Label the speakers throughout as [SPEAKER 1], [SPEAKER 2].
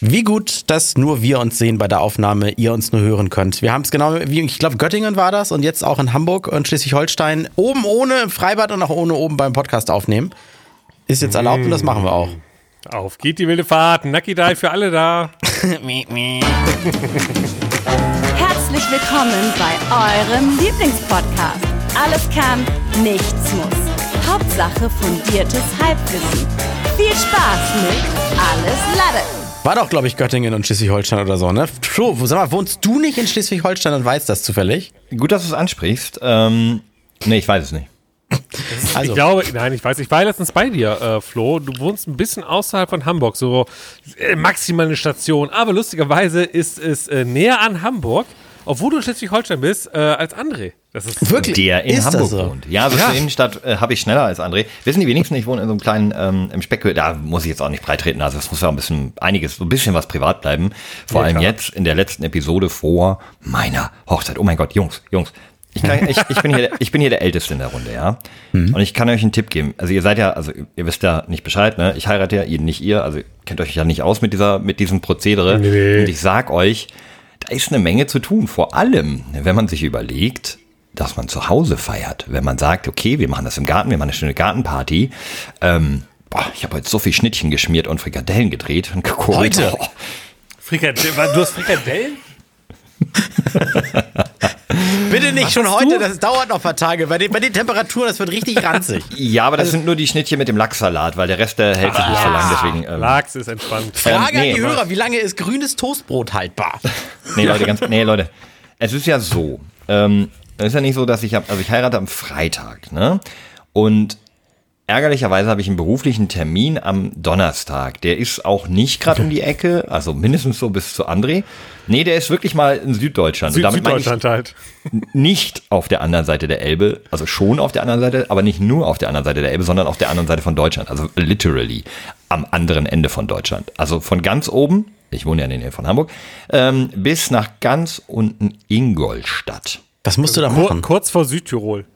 [SPEAKER 1] Wie gut, dass nur wir uns sehen bei der Aufnahme, ihr uns nur hören könnt. Wir haben es genau wie, ich glaube, Göttingen war das und jetzt auch in Hamburg und Schleswig-Holstein. Oben ohne im Freibad und auch ohne oben beim Podcast aufnehmen. Ist jetzt erlaubt und das machen wir auch.
[SPEAKER 2] Auf geht die wilde Fahrt. Nucky Die für alle da.
[SPEAKER 3] Herzlich willkommen bei eurem Lieblingspodcast. Alles kann, nichts muss. Hauptsache fundiertes Halbwissen. Viel Spaß mit Alles Lade.
[SPEAKER 1] War doch, glaube ich, Göttingen und Schleswig-Holstein oder so, ne? Flo, sag mal, wohnst du nicht in Schleswig-Holstein und weißt das zufällig?
[SPEAKER 4] Gut, dass du es ansprichst. Ähm, nee, ich weiß es nicht.
[SPEAKER 2] Also. Ich glaube, nein, ich weiß, ich war letztens bei dir, äh, Flo. Du wohnst ein bisschen außerhalb von Hamburg, so äh, maximal eine Station. Aber lustigerweise ist es äh, näher an Hamburg, obwohl du in Schleswig-Holstein bist, äh, als André.
[SPEAKER 4] Das ist wirklich der in ist Hamburg so? wohnt. Ja, also ja. zur Innenstadt äh, habe ich schneller als André. Wissen die wenigsten, ich wohne in so einem kleinen ähm, im Speck. Da muss ich jetzt auch nicht breitreten. Also es muss ja ein bisschen einiges, so ein bisschen was privat bleiben. Vor ja, allem klar. jetzt in der letzten Episode vor meiner Hochzeit. Oh mein Gott, Jungs, Jungs. Ich, kann, ich, ich, bin hier, ich bin hier der Älteste in der Runde, ja. Mhm. Und ich kann euch einen Tipp geben. Also ihr seid ja, also ihr wisst ja nicht Bescheid, ne? Ich heirate ja, ihr nicht ihr, also kennt euch ja nicht aus mit dieser, mit diesem Prozedere. Nee. Und ich sag euch, da ist eine Menge zu tun. Vor allem, wenn man sich überlegt, dass man zu Hause feiert. Wenn man sagt, okay, wir machen das im Garten, wir machen eine schöne Gartenparty. Ähm, boah, ich habe heute so viel Schnittchen geschmiert und Frikadellen gedreht und gekocht.
[SPEAKER 2] Heute? Oh. Frikadellen? Du hast Frikadellen?
[SPEAKER 1] Bitte nicht schon heute, du? das dauert noch ein paar Tage. Bei den, bei den Temperaturen, das wird richtig ranzig.
[SPEAKER 4] Ja, aber das also, sind nur die Schnittchen mit dem Lachssalat, weil der Rest der hält sich nicht so lang. Deswegen,
[SPEAKER 2] ähm, Lachs ist entspannt.
[SPEAKER 1] Frage ähm, nee, an die Hörer, wie lange ist grünes Toastbrot haltbar?
[SPEAKER 4] Nee, Leute, ganz, nee, Leute. Es ist ja so, ähm, es ist ja nicht so, dass ich, hab, also ich heirate am Freitag, ne? Und ärgerlicherweise habe ich einen beruflichen Termin am Donnerstag. Der ist auch nicht gerade um die Ecke, also mindestens so bis zu André. Nee, der ist wirklich mal in Süddeutschland.
[SPEAKER 2] Süd Süddeutschland halt.
[SPEAKER 4] Nicht auf der anderen Seite der Elbe, also schon auf der anderen Seite, aber nicht nur auf der anderen Seite der Elbe, sondern auf der anderen Seite von Deutschland. Also literally am anderen Ende von Deutschland. Also von ganz oben, ich wohne ja in der Nähe von Hamburg, ähm, bis nach ganz unten Ingolstadt.
[SPEAKER 1] Was musst du da machen?
[SPEAKER 2] Kurz vor Südtirol.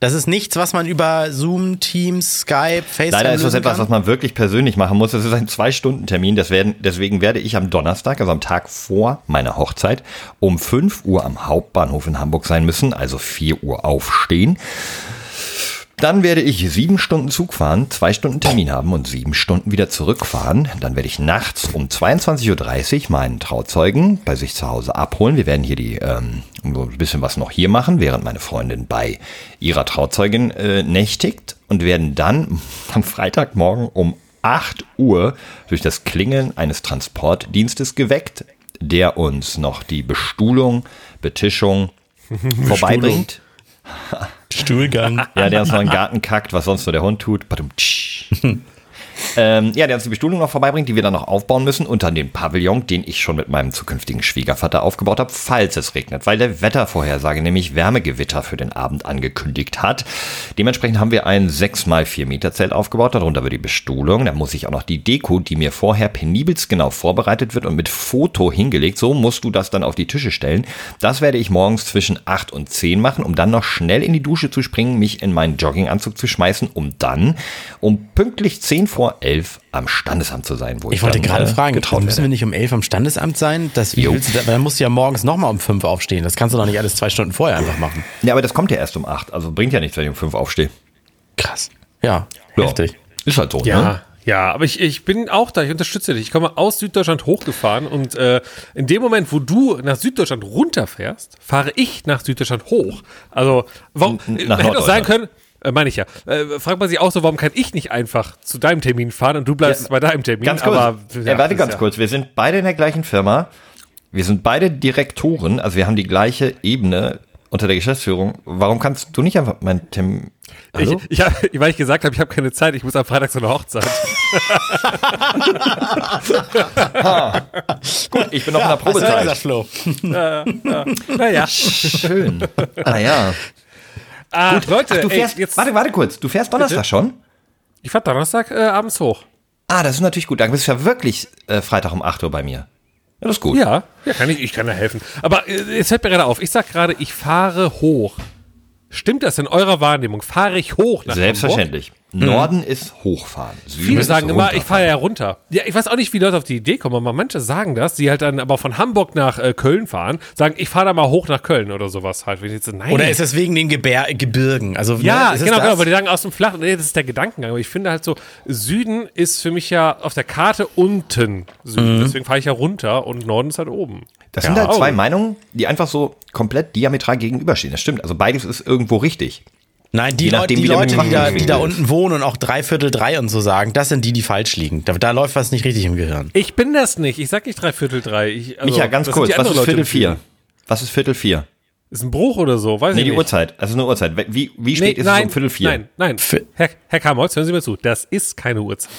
[SPEAKER 1] Das ist nichts, was man über Zoom, Teams, Skype, FaceTime.
[SPEAKER 4] Leider ist das etwas, was man wirklich persönlich machen muss. Das ist ein Zwei-Stunden-Termin. Deswegen werde ich am Donnerstag, also am Tag vor meiner Hochzeit, um 5 Uhr am Hauptbahnhof in Hamburg sein müssen, also 4 Uhr aufstehen. Dann werde ich sieben Stunden Zug fahren, zwei Stunden Termin haben und sieben Stunden wieder zurückfahren. Dann werde ich nachts um 22.30 Uhr meinen Trauzeugen bei sich zu Hause abholen. Wir werden hier die ähm, ein bisschen was noch hier machen, während meine Freundin bei ihrer Trauzeugin äh, nächtigt und werden dann am Freitagmorgen um 8 Uhr durch das Klingeln eines Transportdienstes geweckt, der uns noch die Bestuhlung, Betischung vorbeibringt.
[SPEAKER 1] Stuhlgang.
[SPEAKER 4] Ja, der uns noch in den Garten kackt, was sonst nur der Hund tut. Ähm, ja, der uns die Bestuhlung noch vorbeibringt, die wir dann noch aufbauen müssen, unter dem Pavillon, den ich schon mit meinem zukünftigen Schwiegervater aufgebaut habe, falls es regnet, weil der Wettervorhersage nämlich Wärmegewitter für den Abend angekündigt hat. Dementsprechend haben wir ein 6x4 Meter Zelt aufgebaut, darunter wird die Bestuhlung, da muss ich auch noch die Deko, die mir vorher penibelst genau vorbereitet wird und mit Foto hingelegt, so musst du das dann auf die Tische stellen. Das werde ich morgens zwischen 8 und 10 machen, um dann noch schnell in die Dusche zu springen, mich in meinen Jogginganzug zu schmeißen, um dann um pünktlich 10 vor elf am Standesamt zu sein.
[SPEAKER 1] Wo ich, ich wollte gerade äh, fragen, müssen werde. wir nicht um elf am Standesamt sein? Das, wie willst du da, dann musst du ja morgens nochmal um fünf aufstehen. Das kannst du doch nicht alles zwei Stunden vorher einfach machen.
[SPEAKER 4] Ja, aber das kommt ja erst um acht. Also bringt ja nichts, wenn ich um fünf aufstehe.
[SPEAKER 1] Krass. Ja, ja. heftig.
[SPEAKER 4] Ist halt so,
[SPEAKER 2] ja.
[SPEAKER 4] ne?
[SPEAKER 2] Ja, aber ich, ich bin auch da, ich unterstütze dich. Ich komme aus Süddeutschland hochgefahren und äh, in dem Moment, wo du nach Süddeutschland runterfährst, fahre ich nach Süddeutschland hoch. Also, warum, nach hätte auch sein können, äh, meine ich ja. Äh, fragt man sich auch so, warum kann ich nicht einfach zu deinem Termin fahren und du bleibst ja, bei deinem Termin?
[SPEAKER 4] Ganz kurz. Aber, ja, warte ganz ja. kurz. Wir sind beide in der gleichen Firma. Wir sind beide Direktoren, also wir haben die gleiche Ebene unter der Geschäftsführung. Warum kannst du nicht einfach mein Termin?
[SPEAKER 2] Ich, ich, hab, weil ich gesagt habe, ich habe keine Zeit, ich muss am Freitag zu einer Hochzeit.
[SPEAKER 4] Gut, ich bin noch ja, in der Probezeit.
[SPEAKER 1] Das Flo.
[SPEAKER 2] ja, ja. Naja.
[SPEAKER 4] Schön. Naja.
[SPEAKER 2] Ah, Gut. Leute,
[SPEAKER 4] Ach, du fährst, ey, jetzt, warte, warte kurz. Du fährst Donnerstag bitte? schon?
[SPEAKER 2] Ich fahr Donnerstag äh, abends hoch.
[SPEAKER 4] Ah, das ist natürlich gut. Dann bist du ja wirklich äh, Freitag um 8 Uhr bei mir. Ja, das ist gut.
[SPEAKER 2] Ja, ja kann ich, ich kann da helfen. Aber äh, jetzt fällt mir gerade auf, ich sag gerade, ich fahre hoch. Stimmt das in eurer Wahrnehmung? Fahre ich hoch nach
[SPEAKER 4] Selbstverständlich.
[SPEAKER 2] Hamburg?
[SPEAKER 4] Norden ist hochfahren. Süden
[SPEAKER 2] Viele
[SPEAKER 4] ist
[SPEAKER 2] sagen immer, ich fahre ja runter. Ja, ich weiß auch nicht, wie Leute auf die Idee kommen, aber manche sagen das, die halt dann aber von Hamburg nach äh, Köln fahren, sagen, ich fahre da mal hoch nach Köln oder sowas halt. Wenn ich jetzt, so, nein.
[SPEAKER 1] Oder ist es wegen den Gebär Gebirgen? Also,
[SPEAKER 2] ja,
[SPEAKER 1] ne, ist es
[SPEAKER 2] genau,
[SPEAKER 1] das?
[SPEAKER 2] genau, aber die sagen aus dem Flach, nee, das ist der Gedankengang. Aber ich finde halt so, Süden ist für mich ja auf der Karte unten Süden.
[SPEAKER 1] Mhm.
[SPEAKER 2] Deswegen fahre ich ja runter und Norden ist halt oben.
[SPEAKER 4] Das sind
[SPEAKER 2] Ja.
[SPEAKER 4] halt zwei
[SPEAKER 2] Oh.
[SPEAKER 4] Meinungen, die einfach so komplett diametral gegenüberstehen. Das stimmt. Also beides ist irgendwo richtig.
[SPEAKER 1] Nein, die,
[SPEAKER 4] nachdem,
[SPEAKER 1] die, Leute, die, da, die da
[SPEAKER 4] ist.
[SPEAKER 1] unten wohnen und auch drei Viertel drei und so sagen, das sind die, die falsch liegen. Da, da läuft was nicht richtig im Gehirn.
[SPEAKER 2] Ich bin das nicht. Ich sag nicht drei Viertel drei. Ich, also,
[SPEAKER 4] Micha, ganz
[SPEAKER 2] das
[SPEAKER 4] kurz,
[SPEAKER 2] die
[SPEAKER 4] was ist
[SPEAKER 2] Leute
[SPEAKER 4] Viertel vier? Was ist Viertel vier?
[SPEAKER 2] Ist ein Bruch oder so? Weiß
[SPEAKER 4] Nee,
[SPEAKER 2] ich
[SPEAKER 4] die
[SPEAKER 2] nicht.
[SPEAKER 4] Uhrzeit. Also eine Uhrzeit. Wie, wie spät ist es um Viertel vier?
[SPEAKER 2] Nein, nein. Herr, Herr Kamholz, hören Sie mir zu. Das ist keine Uhrzeit.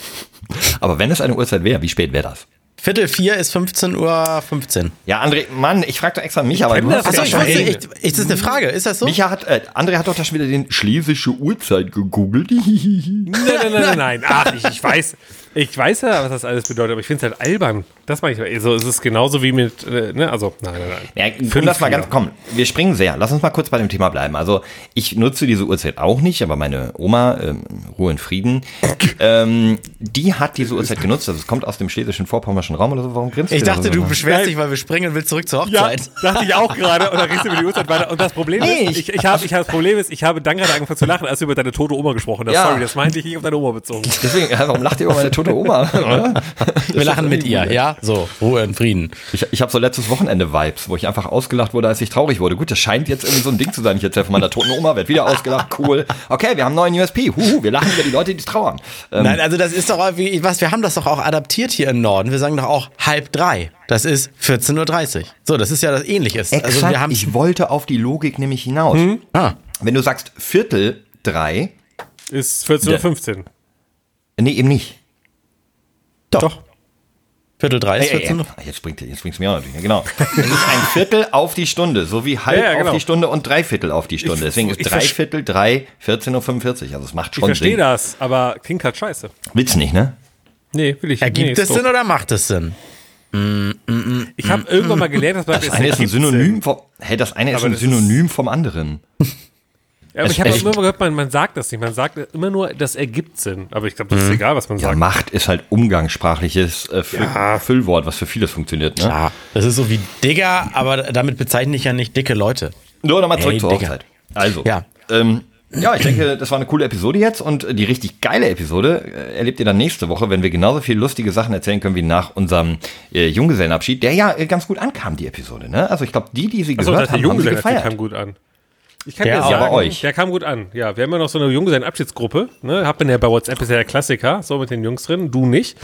[SPEAKER 4] Aber wenn es eine Uhrzeit wäre, wie spät wäre das?
[SPEAKER 1] Viertel vier ist 15 Uhr 15.
[SPEAKER 4] Ja, André, Mann, ich frage doch extra Micha, aber du hast
[SPEAKER 1] Achso, ich
[SPEAKER 2] schon
[SPEAKER 1] wusste, ich, ist das eine Frage? Ist das so?
[SPEAKER 4] Micha hat, äh, André hat doch da schon wieder den schlesische Uhrzeit gegoogelt.
[SPEAKER 2] Nein, nein, nein, nein, nein. Ach, ich, ich weiß, ich weiß ja, was das alles bedeutet, aber ich finde es halt albern. Das meine ich. Also, es ist genauso wie mit, äh, ne, also, nein, nein, nein.
[SPEAKER 4] Ja, lass mal ganz, komm, wir springen sehr. Lass uns mal kurz bei dem Thema bleiben. Also, ich nutze diese Uhrzeit auch nicht, aber meine Oma, ähm, Ruhe in Frieden, ähm, die hat diese Uhrzeit genutzt. Also, es kommt aus dem schlesischen vorpommerschen Raum oder so. Warum grinst
[SPEAKER 1] Ich
[SPEAKER 4] da
[SPEAKER 1] dachte,
[SPEAKER 4] so?
[SPEAKER 1] du beschwerst dich, weil wir springen und willst zurück zur
[SPEAKER 2] Ja,
[SPEAKER 1] Hochzeit.
[SPEAKER 2] dachte ich auch gerade. Und dann redest du über die Uhrzeit weiter. Und das Problem
[SPEAKER 4] Nee,
[SPEAKER 2] ist, ich, ich habe, ich habe, das Problem ist, ich habe dann gerade angefangen zu lachen, als du über deine tote Oma gesprochen hast.
[SPEAKER 4] Ja.
[SPEAKER 2] Sorry, das meinte ich nicht auf deine Oma bezogen.
[SPEAKER 4] Deswegen, ja, warum lacht ihr über meine tote Oma? oder?
[SPEAKER 1] Wir lachen mit ihr, ja? So, Ruhe und Frieden.
[SPEAKER 4] Ich, ich habe so letztes Wochenende Vibes, wo ich einfach ausgelacht wurde, als ich traurig wurde. Gut, das scheint jetzt irgendwie so ein Ding zu sein. Ich erzähle von meiner toten Oma, werd wieder ausgelacht, cool. Okay, wir haben einen neuen USP. Huhu, wir lachen über die Leute, die trauern. Ähm,
[SPEAKER 1] Nein, also das ist doch auch wie, was, wir haben das doch auch adaptiert hier im Norden. Wir sagen doch auch halb drei. Das ist 14.30 Uhr. So, das ist ja das Ähnliches.
[SPEAKER 4] exakt,
[SPEAKER 1] Also wir haben
[SPEAKER 4] ich wollte auf die Logik nämlich hinaus.
[SPEAKER 1] ah,
[SPEAKER 4] Wenn du sagst Viertel drei,
[SPEAKER 2] Ist 14.15 Uhr.
[SPEAKER 4] nee, eben nicht.
[SPEAKER 1] Doch. Viertel drei ist
[SPEAKER 4] Ey, ey,
[SPEAKER 1] 14 Uhr.
[SPEAKER 4] jetzt springt jetzt springt's mir auch natürlich. Ja, genau. Es ist ein Viertel auf die Stunde, so wie halb
[SPEAKER 2] Ja, ja, genau.
[SPEAKER 4] auf die Stunde und Dreiviertel auf die Stunde. Deswegen ist
[SPEAKER 2] ich
[SPEAKER 4] drei Viertel drei 14.45 Uhr. Also es macht
[SPEAKER 2] Ich
[SPEAKER 4] schon
[SPEAKER 2] verstehe
[SPEAKER 4] Sinn.
[SPEAKER 2] das, aber klingt halt scheiße.
[SPEAKER 4] Willst nicht, ne?
[SPEAKER 2] Nee, will ich
[SPEAKER 1] Ergibt
[SPEAKER 2] nee,
[SPEAKER 1] es Sinn oder macht es Sinn?
[SPEAKER 2] Ich habe irgendwann mal gelernt, dass man
[SPEAKER 4] Das eine ist ein
[SPEAKER 2] ergibt
[SPEAKER 4] Synonym
[SPEAKER 2] Sinn.
[SPEAKER 4] vom, hey, das eine ist
[SPEAKER 2] Aber
[SPEAKER 4] ein
[SPEAKER 2] das ist-
[SPEAKER 4] Synonym vom anderen.
[SPEAKER 2] Ja, aber
[SPEAKER 4] Es-
[SPEAKER 2] ich habe immer gehört, man, man sagt das nicht. Man sagt immer nur, das ergibt Sinn. Aber ich glaube, das ist egal, was man
[SPEAKER 4] Ja,
[SPEAKER 2] sagt.
[SPEAKER 4] Macht ist halt umgangssprachliches äh, Füll Füllwort, was für vieles funktioniert, ne?
[SPEAKER 1] Ja, das ist so wie Digger, aber damit bezeichne ich ja nicht dicke Leute.
[SPEAKER 4] Nur nochmal zurück
[SPEAKER 1] Ey,
[SPEAKER 4] zur
[SPEAKER 1] Digga.
[SPEAKER 4] Hochzeit. Also,
[SPEAKER 1] Ja.
[SPEAKER 4] ähm, ja, ich denke, das war eine coole Episode jetzt und die richtig geile Episode äh, erlebt ihr dann nächste Woche, wenn wir genauso viele lustige Sachen erzählen können wie nach unserem äh, Junggesellenabschied, der ja äh, ganz gut ankam, die Episode, ne? Also ich glaube, die, die sie
[SPEAKER 2] Achso,
[SPEAKER 4] gehört haben, haben sie
[SPEAKER 2] Junggesellen
[SPEAKER 4] gefeiert.
[SPEAKER 2] kam gut an. Ich kann
[SPEAKER 1] Der
[SPEAKER 2] dir
[SPEAKER 1] auch.
[SPEAKER 2] sagen,
[SPEAKER 4] Ja, bei euch.
[SPEAKER 2] der kam gut an. Ja, wir haben ja noch so eine Junggesellen-Abschiedsgruppe. Ne? Hab man ja bei WhatsApp ist ja der Klassiker, so mit den Jungs drin. Du nicht.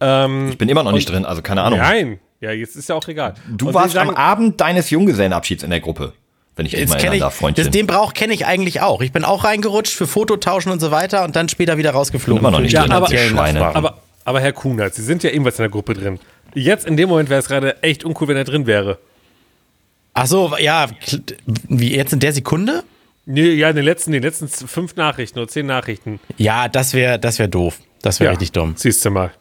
[SPEAKER 2] Ähm,
[SPEAKER 4] Ich bin immer noch nicht drin, also keine Ahnung.
[SPEAKER 2] nein. Ja, jetzt ist ja auch egal.
[SPEAKER 4] Du
[SPEAKER 2] Und
[SPEAKER 4] warst
[SPEAKER 2] sagen,
[SPEAKER 4] am Abend deines Junggesellenabschieds in der Gruppe, wenn ich dich mal
[SPEAKER 1] Jetzt kenn
[SPEAKER 4] erinnern darf, Freundchen.
[SPEAKER 1] das, den Brauch kenne ich eigentlich auch. Ich bin auch reingerutscht für Fototauschen und so weiter und dann später wieder rausgeflogen.
[SPEAKER 4] Bin immer noch nicht
[SPEAKER 1] Für
[SPEAKER 2] drin, aber-
[SPEAKER 4] Schweine.
[SPEAKER 2] Aber, aber Herr Kunert, Sie sind ja ebenfalls in der Gruppe drin. Jetzt in dem Moment wäre es gerade echt uncool, wenn er drin wäre.
[SPEAKER 1] Ach so, ja, wie jetzt in der Sekunde?
[SPEAKER 2] Nee, ja, in den letzten, den letzten fünf Nachrichten oder zehn Nachrichten.
[SPEAKER 1] Ja, das wäre das wär doof. Das wäre
[SPEAKER 2] Ja,
[SPEAKER 1] richtig dumm.
[SPEAKER 2] Siehst du mal.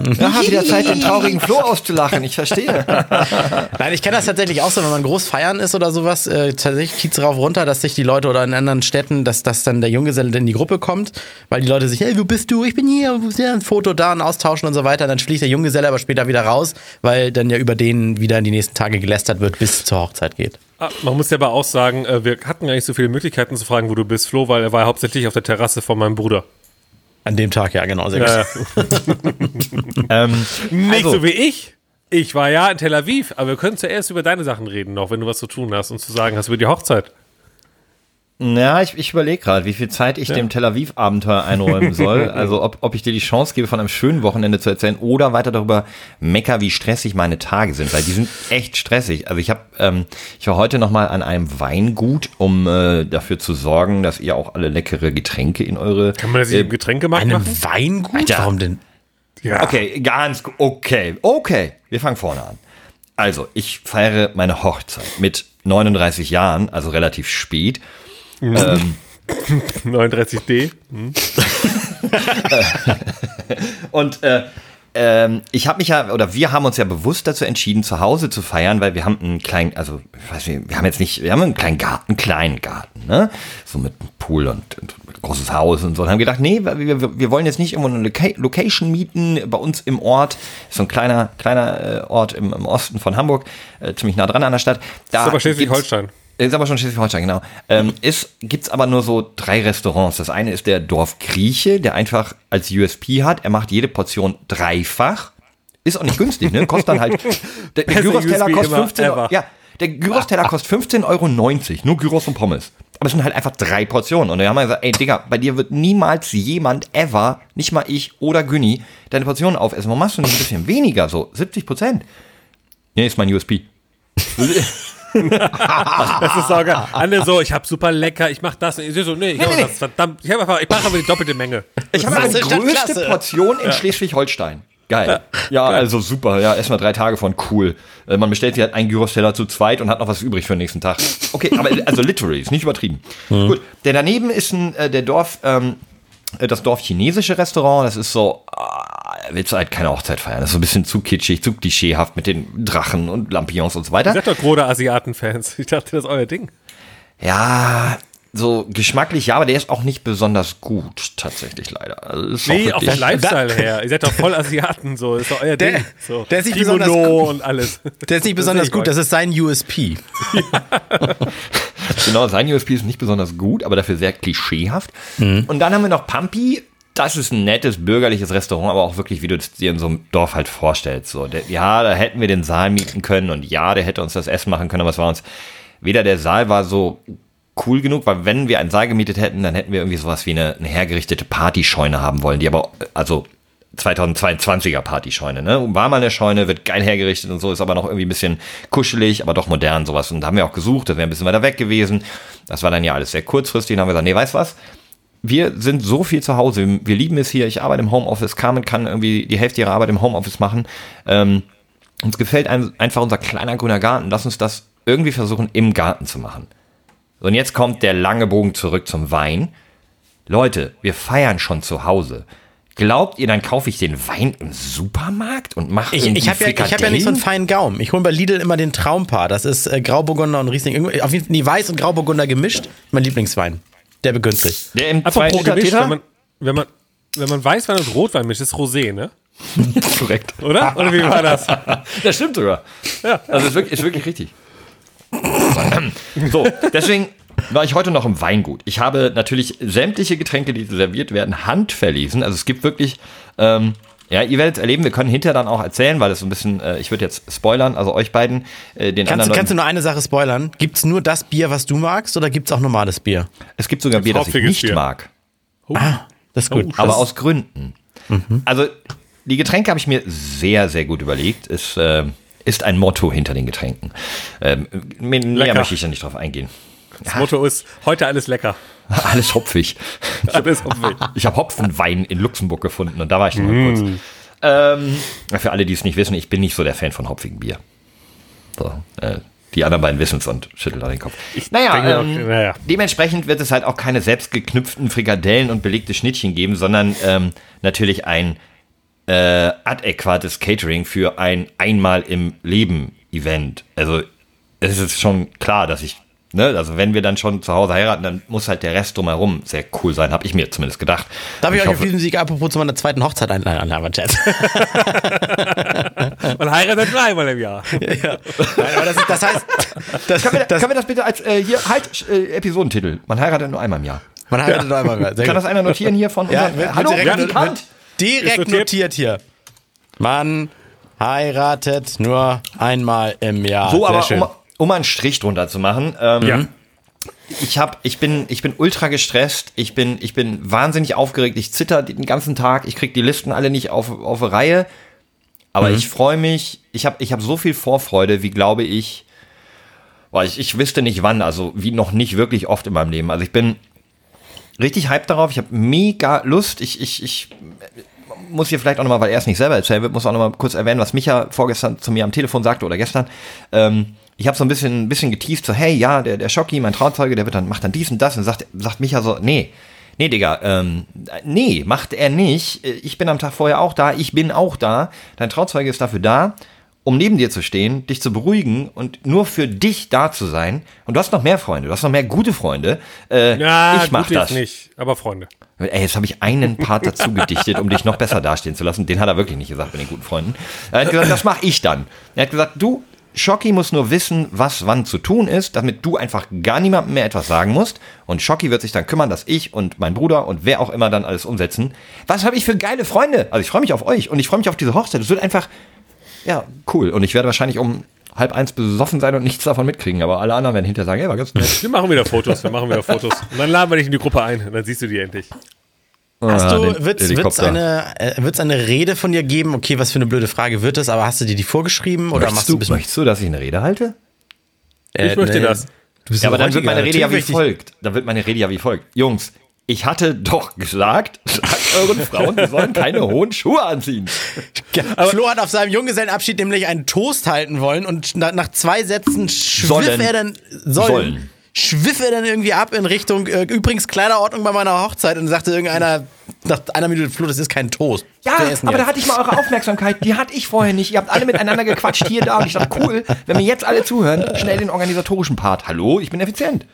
[SPEAKER 4] Ja, wieder Zeit, den traurigen Flo auszulachen, ich verstehe.
[SPEAKER 1] Nein, ich kenne das tatsächlich auch so, wenn man groß feiern ist oder sowas, äh, tatsächlich Kiez rauf runter, dass sich die Leute oder in anderen Städten, dass, dass dann der Junggeselle in die Gruppe kommt, weil die Leute sich, hey, wo bist du? Ich bin hier, wo ist der? ein Foto da und austauschen und so weiter. Dann fliegt der Junggeselle aber später wieder raus, weil dann ja über den wieder in die nächsten Tage gelästert wird, bis es zur Hochzeit geht.
[SPEAKER 2] Ah, man muss ja aber auch sagen, äh, wir hatten gar nicht so viele Möglichkeiten zu fragen, wo du bist, Flo, weil er war hauptsächlich auf der Terrasse von meinem Bruder.
[SPEAKER 1] An dem Tag, ja, genau.
[SPEAKER 2] Äh,
[SPEAKER 4] ähm,
[SPEAKER 2] nicht
[SPEAKER 4] also,
[SPEAKER 2] so wie ich. Ich war ja in Tel Aviv, aber wir können zuerst über deine Sachen reden noch, wenn du was zu tun hast und zu sagen hast über die Hochzeit.
[SPEAKER 4] Ja, ich, ich überlege gerade, wie viel Zeit ich dem Tel Aviv-Abenteuer einräumen soll. Also ob, ob ich dir die Chance gebe, von einem schönen Wochenende zu erzählen oder weiter darüber mecker, wie stressig meine Tage sind, weil die sind echt stressig. Also ich habe, ähm, ich war heute noch mal an einem Weingut, um äh, dafür zu sorgen, dass ihr auch alle leckere Getränke in eure.
[SPEAKER 2] Kann man das nicht im Getränkemarkt
[SPEAKER 1] Einem
[SPEAKER 2] machen?
[SPEAKER 1] Weingut?
[SPEAKER 4] Alter.
[SPEAKER 1] Warum denn?
[SPEAKER 2] Ja.
[SPEAKER 4] Okay, ganz okay, okay. Wir fangen vorne an. Also ich feiere meine Hochzeit mit 39 Jahren, also relativ spät.
[SPEAKER 2] 39D.
[SPEAKER 4] Und äh, ähm, ich habe mich ja, oder wir haben uns ja bewusst dazu entschieden, zu Hause zu feiern, weil wir haben einen kleinen, also ich weiß nicht, wir haben jetzt nicht, wir haben einen kleinen Garten, einen kleinen Garten, ne? So mit Pool und, und großes Haus und so. Und haben gedacht, nee, wir, wir wollen jetzt nicht irgendwo eine Loca Location mieten bei uns im Ort. Ist so ein kleiner, kleiner äh, Ort im, im, Osten von Hamburg, äh, ziemlich nah dran an der Stadt.
[SPEAKER 2] Da ist aber Schleswig-Holstein.
[SPEAKER 4] Ist aber schon Schleswig-Holstein, genau. Ähm, ist, gibt's aber nur so drei Restaurants. Das eine ist der Dorf Grieche, der einfach als USP hat, er macht jede Portion dreifach. Ist auch nicht günstig, ne? Kostet dann halt, der, der Gyros-Teller kostet 15 Euro. Ja, der Gyros-Teller kostet 15,90 Euro. Nur Gyros und Pommes. Aber es sind halt einfach drei Portionen. Und wir haben gesagt, ey Digga, bei dir wird niemals jemand ever, nicht mal ich oder Günni, deine Portionen aufessen. Warum machst du nicht ein bisschen weniger? So 70 Prozent. Nee, ist mein USP.
[SPEAKER 2] das ist sauger. Andere so, ich hab super lecker, ich mach das. Ich so, nee, ich, nee, nee. Das, verdammt, ich, hab ich mache aber die doppelte Menge.
[SPEAKER 4] Ich habe die größte Portion in ja. Schleswig-Holstein. Geil. Ja, Geil. also super. Ja, erstmal drei Tage von cool. Äh, man bestellt sich halt einen Gyros-Teller zu zweit und hat noch was übrig für den nächsten Tag. Okay, aber also literally, ist nicht übertrieben. Mhm. Gut, der daneben ist ein, äh, der Dorf, ähm, äh, das Dorf chinesische Restaurant. Das ist so, äh, willst du halt keine Hochzeit feiern. Das ist so ein bisschen zu kitschig, zu klischeehaft mit den Drachen und Lampions und so weiter.
[SPEAKER 2] Ihr seid doch große Asiaten-Fans. Ich dachte, das ist euer Ding.
[SPEAKER 4] Ja, so geschmacklich, ja, aber der ist auch nicht besonders gut, tatsächlich leider.
[SPEAKER 2] Also nee, auf den Lifestyle her. Ihr seid doch voll Asiaten, so, ist doch euer
[SPEAKER 1] der,
[SPEAKER 2] Ding. So.
[SPEAKER 1] Der ist nicht Kimono besonders
[SPEAKER 2] und alles.
[SPEAKER 1] Der ist nicht besonders gut, das ist sein USP.
[SPEAKER 4] genau, sein USP ist nicht besonders gut, aber dafür sehr klischeehaft. Mhm. Und dann haben wir noch Pampi. Das ist ein nettes bürgerliches Restaurant, aber auch wirklich, wie du es dir in so einem Dorf halt vorstellst. So, der, ja, da hätten wir den Saal mieten können und ja, der hätte uns das Essen machen können, aber es war uns weder der Saal war so cool genug, weil wenn wir einen Saal gemietet hätten, dann hätten wir irgendwie sowas wie eine, eine hergerichtete Partyscheune haben wollen, die aber, also 2022er Partyscheune, ne? War mal eine Scheune, wird geil hergerichtet und so, ist aber noch irgendwie ein bisschen kuschelig, aber doch modern sowas. Und da haben wir auch gesucht, das wäre ein bisschen weiter weg gewesen. Das war dann ja alles sehr kurzfristig. Und haben wir gesagt, nee, weißt was? Wir sind so viel zu Hause, wir lieben es hier, ich arbeite im Homeoffice, Carmen kann irgendwie die Hälfte ihrer Arbeit im Homeoffice machen. Ähm, uns gefällt ein, einfach unser kleiner grüner Garten. Lass uns das irgendwie versuchen, im Garten zu machen. Und jetzt kommt der lange Bogen zurück zum Wein. Leute, wir feiern schon zu Hause. Glaubt ihr, dann kaufe ich den Wein im Supermarkt und mache
[SPEAKER 1] Ich, ich habe ja, hab ja nicht so einen feinen Gaumen. Ich hole bei Lidl immer den Traumpaar. Das ist äh, Grauburgunder und Riesling. Auf jeden Fall nee, Weiß und Grauburgunder gemischt. Mein Lieblingswein. Der begünstigt.
[SPEAKER 2] Der im pro gemischt, wenn man, wenn, man, wenn man Weißwein und Rotwein mischt, ist Rosé, ne?
[SPEAKER 4] Korrekt.
[SPEAKER 2] Oder? Oder wie war das?
[SPEAKER 4] das stimmt sogar. Ja. Also ist wirklich, ist wirklich richtig. So, deswegen war ich heute noch im Weingut. Ich habe natürlich sämtliche Getränke, die serviert werden, handverlesen. Also es gibt wirklich, ähm, ja, ihr werdet erleben, wir können hinterher dann auch erzählen, weil das so ein bisschen, äh, ich würde jetzt spoilern, also euch beiden, äh, den
[SPEAKER 1] kannst,
[SPEAKER 4] anderen.
[SPEAKER 1] Kannst du nur eine Sache spoilern? Gibt es nur das Bier, was du magst, oder gibt es auch normales Bier?
[SPEAKER 4] Es gibt sogar Bier, das ich nicht Bier. mag.
[SPEAKER 1] Oh. Ah, das ist gut.
[SPEAKER 4] Oh, aber aus Gründen. Mhm. Also, die Getränke habe ich mir sehr, sehr gut überlegt. Ist, äh, ist ein Motto hinter den Getränken. Ähm, mehr möchte ich ja nicht drauf eingehen.
[SPEAKER 2] Das ja. Motto ist heute alles lecker.
[SPEAKER 4] Alles hopfig. alles hopfig. Ich habe Hopfenwein in Luxemburg gefunden und da war ich noch mal kurz. Mm. Ähm, für alle, die es nicht wissen, ich bin nicht so der Fan von hopfigem Bier. So, äh, die anderen beiden wissen es und schütteln da den Kopf. Naja, ähm, naja, dementsprechend wird es halt auch keine selbstgeknüpften Frikadellen und belegte Schnittchen geben, sondern ähm, natürlich ein äh, adäquates Catering für ein einmal im Leben Event. Also es ist schon klar, dass ich, ne, also wenn wir dann schon zu Hause heiraten, dann muss halt der Rest drumherum sehr cool sein, habe ich mir zumindest gedacht.
[SPEAKER 1] Darf ich, ich euch auf diesen Sieg apropos zu meiner zweiten Hochzeit einladen, aber Chat?
[SPEAKER 2] Man heiratet nur einmal im Jahr.
[SPEAKER 4] Ja. Nein, aber das, ist, das heißt, das, können, wir, das, können wir das bitte als äh, hier halt äh, Episodentitel? Man heiratet nur einmal im Jahr.
[SPEAKER 1] Man heiratet ja. nur einmal im Jahr.
[SPEAKER 4] Sehr Kann gut. das einer notieren hier von
[SPEAKER 1] ja, unseren, Hallo? Direkt notiert. notiert hier. Man heiratet nur einmal im Jahr.
[SPEAKER 4] So, Sehr aber schön. Um, um einen Strich drunter zu machen. Ähm, ja. Ich hab, ich bin, ich bin ultra gestresst. Ich bin, ich bin wahnsinnig aufgeregt. Ich zitter den ganzen Tag. Ich krieg die Listen alle nicht auf, auf Reihe. Aber mhm. ich freue mich. Ich habe, ich habe so viel Vorfreude, wie glaube ich. Boah, ich, ich wüsste nicht wann. Also wie noch nicht wirklich oft in meinem Leben. Also ich bin richtig hyped darauf. Ich habe mega Lust. Ich, ich, ich muss hier vielleicht auch nochmal, weil er es nicht selber erzählen wird, muss auch nochmal kurz erwähnen, was Micha vorgestern zu mir am Telefon sagte oder gestern. Ähm, ich habe so ein bisschen, ein bisschen geteased, so, hey, ja, der, der Schocki, mein Trauzeuge, der wird dann, macht dann dies und das und sagt, sagt Micha so, nee, Nee, Digga, ähm, nee, macht er nicht. Ich bin am Tag vorher auch da, ich bin auch da. Dein Trauzeuge ist dafür da, um neben dir zu stehen, dich zu beruhigen und nur für dich da zu sein. Und du hast noch mehr Freunde, du hast noch mehr gute Freunde. Äh,
[SPEAKER 2] Ja,
[SPEAKER 4] ich mach das.
[SPEAKER 2] nicht, aber Freunde.
[SPEAKER 4] Ey, jetzt habe ich einen Part dazu gedichtet, um dich noch besser dastehen zu lassen. Den hat er wirklich nicht gesagt bei den guten Freunden. Er hat gesagt, das mache ich dann. Er hat gesagt, du, Schocki muss nur wissen, was wann zu tun ist, damit du einfach gar niemandem mehr etwas sagen musst. Und Schocki wird sich dann kümmern, dass ich und mein Bruder und wer auch immer dann alles umsetzen. Was habe ich für geile Freunde? Also ich freue mich auf euch und ich freue mich auf diese Hochzeit. Es wird einfach, ja, cool. Und ich werde wahrscheinlich um halb eins besoffen sein und nichts davon mitkriegen. Aber alle anderen werden hinterher sagen, ey, war ganz nett.
[SPEAKER 2] Wir machen wieder Fotos, wir machen wieder Fotos. Und dann laden wir dich in die Gruppe ein und dann siehst du die endlich.
[SPEAKER 1] Hast
[SPEAKER 4] Ah,
[SPEAKER 1] du, wird's,
[SPEAKER 4] Helikopter.
[SPEAKER 1] eine, äh, wird's eine Rede von dir geben? Okay, was für eine blöde Frage wird es, aber hast du dir die vorgeschrieben oder
[SPEAKER 4] Möchtest
[SPEAKER 1] machst
[SPEAKER 4] du,
[SPEAKER 1] du
[SPEAKER 4] möchtest du, dass ich eine Rede halte?
[SPEAKER 1] Äh,
[SPEAKER 2] Ich möchte
[SPEAKER 1] nee.
[SPEAKER 2] das.
[SPEAKER 1] Du bist
[SPEAKER 4] Ja, aber
[SPEAKER 1] ein
[SPEAKER 4] dann wird meine Rede ja wie folgt. Dann wird meine Rede ja wie folgt. Jungs, ich hatte doch gesagt, sagt euren Frauen, sie sollen keine hohen Schuhe anziehen.
[SPEAKER 1] Ja, Flo hat auf seinem Junggesellenabschied nämlich einen Toast halten wollen und na, nach zwei Sätzen schwiff
[SPEAKER 4] Sollen.
[SPEAKER 1] er dann sollen,
[SPEAKER 4] Sollen.
[SPEAKER 1] Schwiff er dann irgendwie ab in Richtung äh, übrigens Kleiderordnung bei meiner Hochzeit und sagte irgendeiner nach einer Minute Flo, das ist kein Toast.
[SPEAKER 4] Ja,
[SPEAKER 1] Wir
[SPEAKER 4] aber da
[SPEAKER 1] jetzt.
[SPEAKER 4] hatte ich mal eure Aufmerksamkeit. Die hatte ich vorher nicht. Ihr habt alle miteinander gequatscht hier, da. Und ich dachte, cool, wenn mir jetzt alle zuhören, schnell den organisatorischen Part. Hallo, ich bin effizient.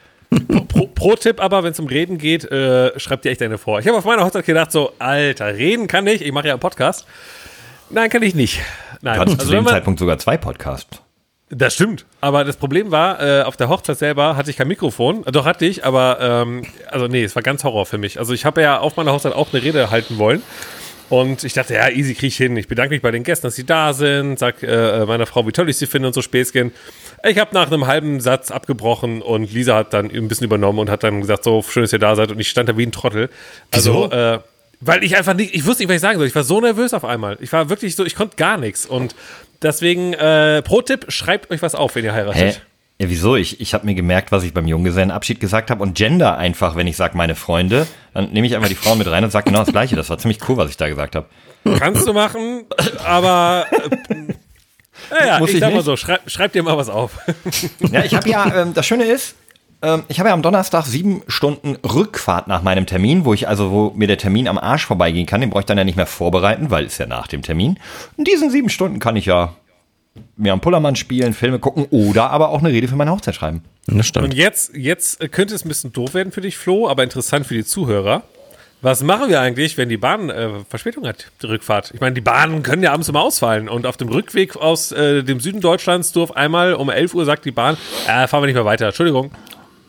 [SPEAKER 2] Pro, pro Tipp aber, wenn es um Reden geht, äh, schreibt dir echt eine vor. Ich habe auf meiner Hochzeit gedacht, so, Alter, reden kann ich. Ich mache ja einen Podcast. Nein, kann ich nicht. Nein,
[SPEAKER 4] Du hattest zu
[SPEAKER 2] also wenn
[SPEAKER 4] dem Zeitpunkt sogar zwei Podcasts.
[SPEAKER 2] Das stimmt. Aber das Problem war, äh, auf der Hochzeit selber hatte ich kein Mikrofon. Doch hatte ich, aber ähm, also nee, es war ganz Horror für mich. Also ich habe ja auf meiner Hochzeit auch eine Rede halten wollen. Und ich dachte, ja, easy krieg ich hin. Ich bedanke mich bei den Gästen, dass sie da sind. Sag äh, meiner Frau, wie toll ich sie finde und so Späßchen. Ich habe nach einem halben Satz abgebrochen und Lisa hat dann ein bisschen übernommen und hat dann gesagt, so schön, dass ihr da seid. Und ich stand da wie ein Trottel. Also,
[SPEAKER 1] Wieso?
[SPEAKER 2] äh, weil ich einfach nicht, ich wusste nicht, was ich sagen soll. Ich war so nervös auf einmal. Ich war wirklich so, ich konnte gar nichts. Und deswegen, äh, Pro-Tipp, schreibt euch was auf, wenn ihr heiratet.
[SPEAKER 4] Hä? Ja, wieso? Ich, ich habe mir gemerkt, was ich beim Junggesellenabschied gesagt habe und gender einfach, wenn ich sage meine Freunde, dann nehme ich einfach die Frauen mit rein und sage genau das Gleiche. Das war ziemlich cool, was ich da gesagt habe.
[SPEAKER 2] Kannst du machen, aber äh, naja,
[SPEAKER 4] Muss
[SPEAKER 2] ich,
[SPEAKER 4] ich
[SPEAKER 2] sag mal
[SPEAKER 4] nicht?
[SPEAKER 2] so, schreib, schreib dir mal was auf.
[SPEAKER 4] Ja, ich habe ja, ähm, das Schöne ist, ähm, ich habe ja am Donnerstag sieben Stunden Rückfahrt nach meinem Termin, wo ich also, wo mir der Termin am Arsch vorbeigehen kann. Den brauche ich dann ja nicht mehr vorbereiten, weil es ja nach dem Termin. In diesen sieben Stunden kann ich ja mir am Pullermann spielen, Filme gucken oder aber auch eine Rede für meine Hochzeit schreiben.
[SPEAKER 1] Das stimmt.
[SPEAKER 2] Und jetzt, jetzt könnte es ein bisschen doof werden für dich, Flo, aber interessant für die Zuhörer. Was machen wir eigentlich, wenn die Bahn äh, Verspätung hat, die Rückfahrt? Ich meine, die Bahnen können ja abends immer ausfallen. Und auf dem Rückweg aus äh, dem Süden Deutschlands, du auf einmal um 11 Uhr sagt die Bahn, äh, fahren wir nicht mehr weiter, Entschuldigung.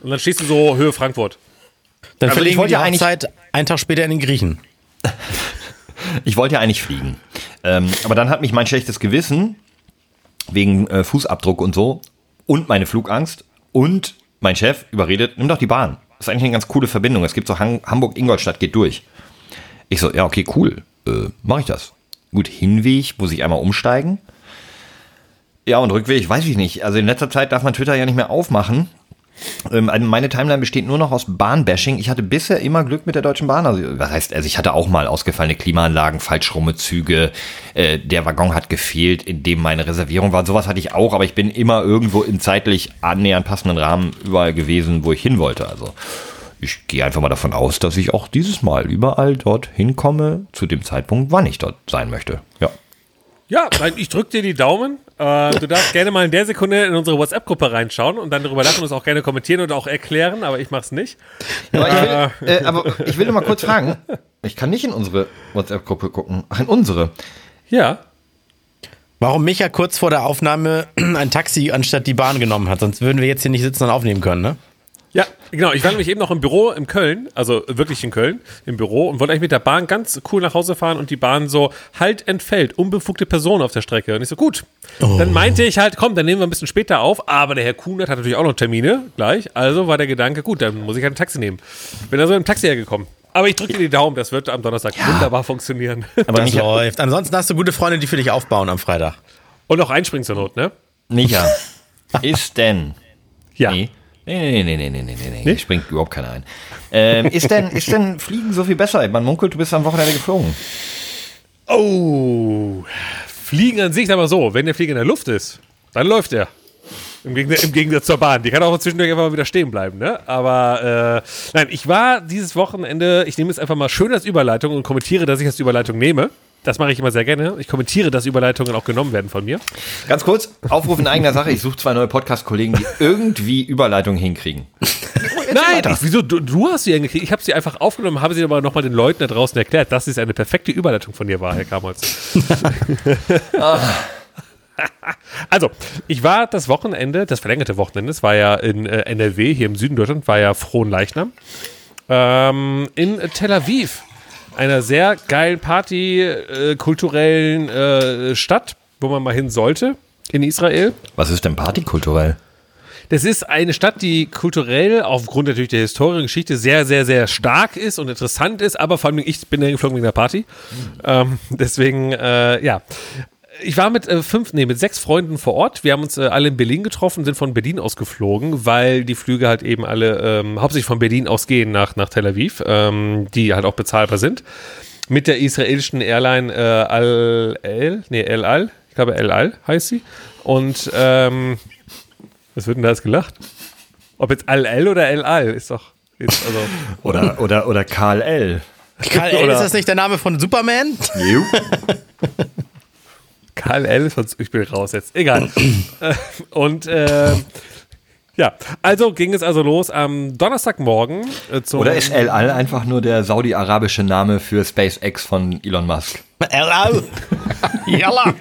[SPEAKER 2] Und dann stehst du so Höhe Frankfurt.
[SPEAKER 1] Dann
[SPEAKER 4] Also ich wollte
[SPEAKER 1] die
[SPEAKER 4] ja eigentlich-
[SPEAKER 1] Hochzeit einen Tag später in den Griechen.
[SPEAKER 4] Ich wollte ja eigentlich fliegen. Ähm, aber dann hat mich mein schlechtes Gewissen wegen äh, Fußabdruck und so und meine Flugangst und mein Chef überredet, nimm doch die Bahn. Das ist eigentlich eine ganz coole Verbindung. Es gibt so Han Hamburg-Ingolstadt geht durch. Ich so, ja, okay, cool. Äh, mach ich das. Gut, Hinweg, muss ich einmal umsteigen. Ja, und Rückweg, weiß ich nicht. Also in letzter Zeit darf man Twitter ja nicht mehr aufmachen. Ähm, meine Timeline besteht nur noch aus Bahnbashing. Ich hatte bisher immer Glück mit der Deutschen Bahn. Also, was heißt, also ich hatte auch mal ausgefallene Klimaanlagen, falschrumme Züge, äh, der Waggon hat gefehlt, in dem meine Reservierung war. Sowas hatte ich auch, aber ich bin immer irgendwo im zeitlich annähernd passenden Rahmen überall gewesen, wo ich hin wollte. Also ich gehe einfach mal davon aus, dass ich auch dieses Mal überall dort hinkomme, zu dem Zeitpunkt, wann ich dort sein möchte. Ja.
[SPEAKER 2] Ja, ich drück dir die Daumen. Äh, du darfst gerne mal in der Sekunde in unsere WhatsApp-Gruppe reinschauen und dann darüber lassen und es auch gerne kommentieren und auch erklären, aber ich mach's nicht.
[SPEAKER 4] Aber ich, will, äh, aber ich will nur mal kurz fragen. Ich kann nicht in unsere WhatsApp-Gruppe gucken. Ach, in unsere.
[SPEAKER 2] Ja.
[SPEAKER 1] Warum Micha kurz vor der Aufnahme ein Taxi anstatt die Bahn genommen hat, sonst würden wir jetzt hier nicht sitzen und aufnehmen können, ne?
[SPEAKER 2] Ja, genau. Ich war nämlich eben noch im Büro in Köln, also wirklich in Köln, im Büro und wollte eigentlich mit der Bahn ganz cool nach Hause fahren und die Bahn so, halt entfällt, unbefugte Person auf der Strecke. Und ich so, gut. Dann meinte ich halt, komm, dann nehmen wir ein bisschen später auf, aber der Herr Kunert hat natürlich auch noch Termine gleich, also war der Gedanke, gut, dann muss ich halt ein Taxi nehmen. Bin also im Taxi hergekommen. Aber ich drücke dir die Daumen, das wird am Donnerstag wunderbar funktionieren.
[SPEAKER 4] Aber
[SPEAKER 1] Das läuft. Ansonsten hast du gute Freunde, die für dich aufbauen am Freitag.
[SPEAKER 2] Und auch einspringen zur Not, ne?
[SPEAKER 4] Micha, ist denn.
[SPEAKER 2] Ja.
[SPEAKER 4] Nee. Nee, nee, nee, nee, nee, nee, nee, nee. Springt überhaupt keiner ein. Ähm, ist, denn, ist denn Fliegen so viel besser? Man munkelt, du bist am Wochenende geflogen.
[SPEAKER 2] Oh. Fliegen an sich, mal so, wenn der Flieger in der Luft ist, dann läuft er. Im Gegensatz, Im Gegensatz, zur Bahn. Die kann auch zwischendurch einfach mal wieder stehen bleiben, ne? Aber äh, nein, ich war dieses Wochenende, ich nehme es einfach mal schön als Überleitung und kommentiere, dass ich als Überleitung nehme. Das mache ich immer sehr gerne. Ich kommentiere, dass Überleitungen auch genommen werden von mir.
[SPEAKER 4] Ganz kurz, Aufruf in eigener Sache. Ich suche zwei neue Podcast-Kollegen, die irgendwie Überleitungen hinkriegen.
[SPEAKER 2] Nein, ich, wieso? Du, du, hast sie hingekriegt. Ich habe sie einfach aufgenommen, habe sie aber nochmal den Leuten da draußen erklärt, dass es eine perfekte Überleitung von dir war, Herr Kamholz. Also, ich war das Wochenende, das verlängerte Wochenende, es war ja in äh, NRW, hier im Süden Deutschland, war ja Frohen Leichnam, ähm, in Tel Aviv einer sehr geilen Party, äh, kulturellen äh, Stadt, wo man mal hin sollte, in Israel.
[SPEAKER 4] Was ist denn partykulturell?
[SPEAKER 2] Das ist eine Stadt, die kulturell aufgrund natürlich der Historie und Geschichte sehr, sehr, sehr stark ist und interessant ist, aber vor allem ich bin da geflogen wegen der Party. Mhm. Ähm, deswegen, äh, ja ich war mit äh, fünf, nee, mit sechs Freunden vor Ort. Wir haben uns äh, alle in Berlin getroffen, sind von Berlin aus geflogen, weil die Flüge halt eben alle ähm, hauptsächlich von Berlin aus gehen nach, nach Tel Aviv, ähm, die halt auch bezahlbar sind. Mit der israelischen Airline äh, Al-El, nee, El Al, ich glaube El Al heißt sie. Und ähm, was wird denn da jetzt gelacht? Ob jetzt Al-El oder El Al ist doch. Ist
[SPEAKER 4] also oder, oder, oder Karl L.
[SPEAKER 1] Karl L, ist das nicht der Name von Superman? Juh.
[SPEAKER 2] Karl L. ich bin raus jetzt. Egal. Äh, und äh, ja, also ging es also los am Donnerstagmorgen.
[SPEAKER 4] Äh, Oder ist El Al einfach nur der saudi-arabische Name für SpaceX von Elon Musk? El Al.
[SPEAKER 2] Yalla.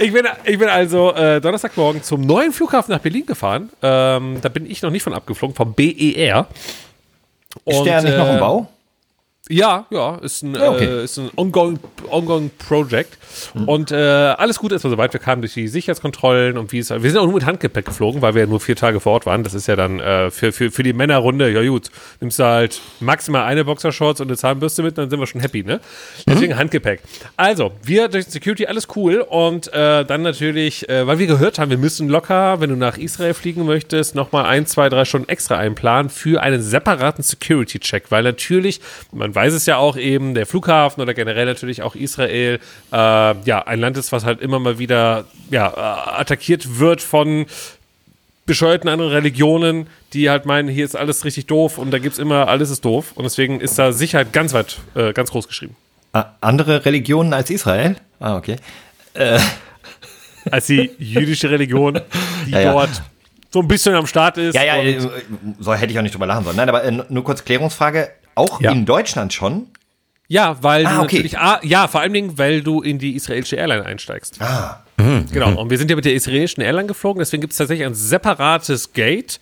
[SPEAKER 2] ich, bin, ich bin also äh, Donnerstagmorgen zum neuen Flughafen nach Berlin gefahren. Ähm, da bin ich noch nicht von abgeflogen, vom BER.
[SPEAKER 4] Und, ist der nicht noch im äh, Bau?
[SPEAKER 2] Ja, ja, ist ein, okay. äh, ist ein ongoing, ongoing Project. Mhm. Und äh, alles gut ist, soweit wir kamen durch die Sicherheitskontrollen und wie es. Wir sind auch nur mit Handgepäck geflogen, weil wir ja nur vier Tage vor Ort waren. Das ist ja dann äh, für, für, für die Männerrunde, ja gut, nimmst du halt maximal eine Boxershorts und eine Zahnbürste mit, dann sind wir schon happy, ne? Deswegen mhm. Handgepäck. Also, wir durch Security, alles cool. Und äh, dann natürlich, äh, weil wir gehört haben, wir müssen locker, wenn du nach Israel fliegen möchtest, nochmal ein, zwei, drei Stunden extra einplanen für einen separaten Security-Check, weil natürlich, man weiß es ja auch eben, der Flughafen oder generell natürlich auch Israel, äh, ja, ein Land ist, was halt immer mal wieder ja, attackiert wird von bescheuerten anderen Religionen, die halt meinen, hier ist alles richtig doof und da gibt es immer, alles ist doof. Und deswegen ist da Sicherheit ganz weit, äh, ganz groß geschrieben.
[SPEAKER 4] Andere Religionen als Israel? Ah, okay. Äh.
[SPEAKER 2] Als die jüdische Religion, die ja, ja. dort so ein bisschen am Start ist.
[SPEAKER 4] Ja, ja, so, so, hätte ich auch nicht drüber lachen sollen. Nein, aber äh, nur kurz Klärungsfrage. Auch ja. in Deutschland schon?
[SPEAKER 2] Ja, weil ah, okay. natürlich, ah, ja, vor allen Dingen, weil du in die israelische Airline einsteigst. Ah. Mhm. Genau. Und wir sind ja mit der israelischen Airline geflogen, deswegen gibt es tatsächlich ein separates Gate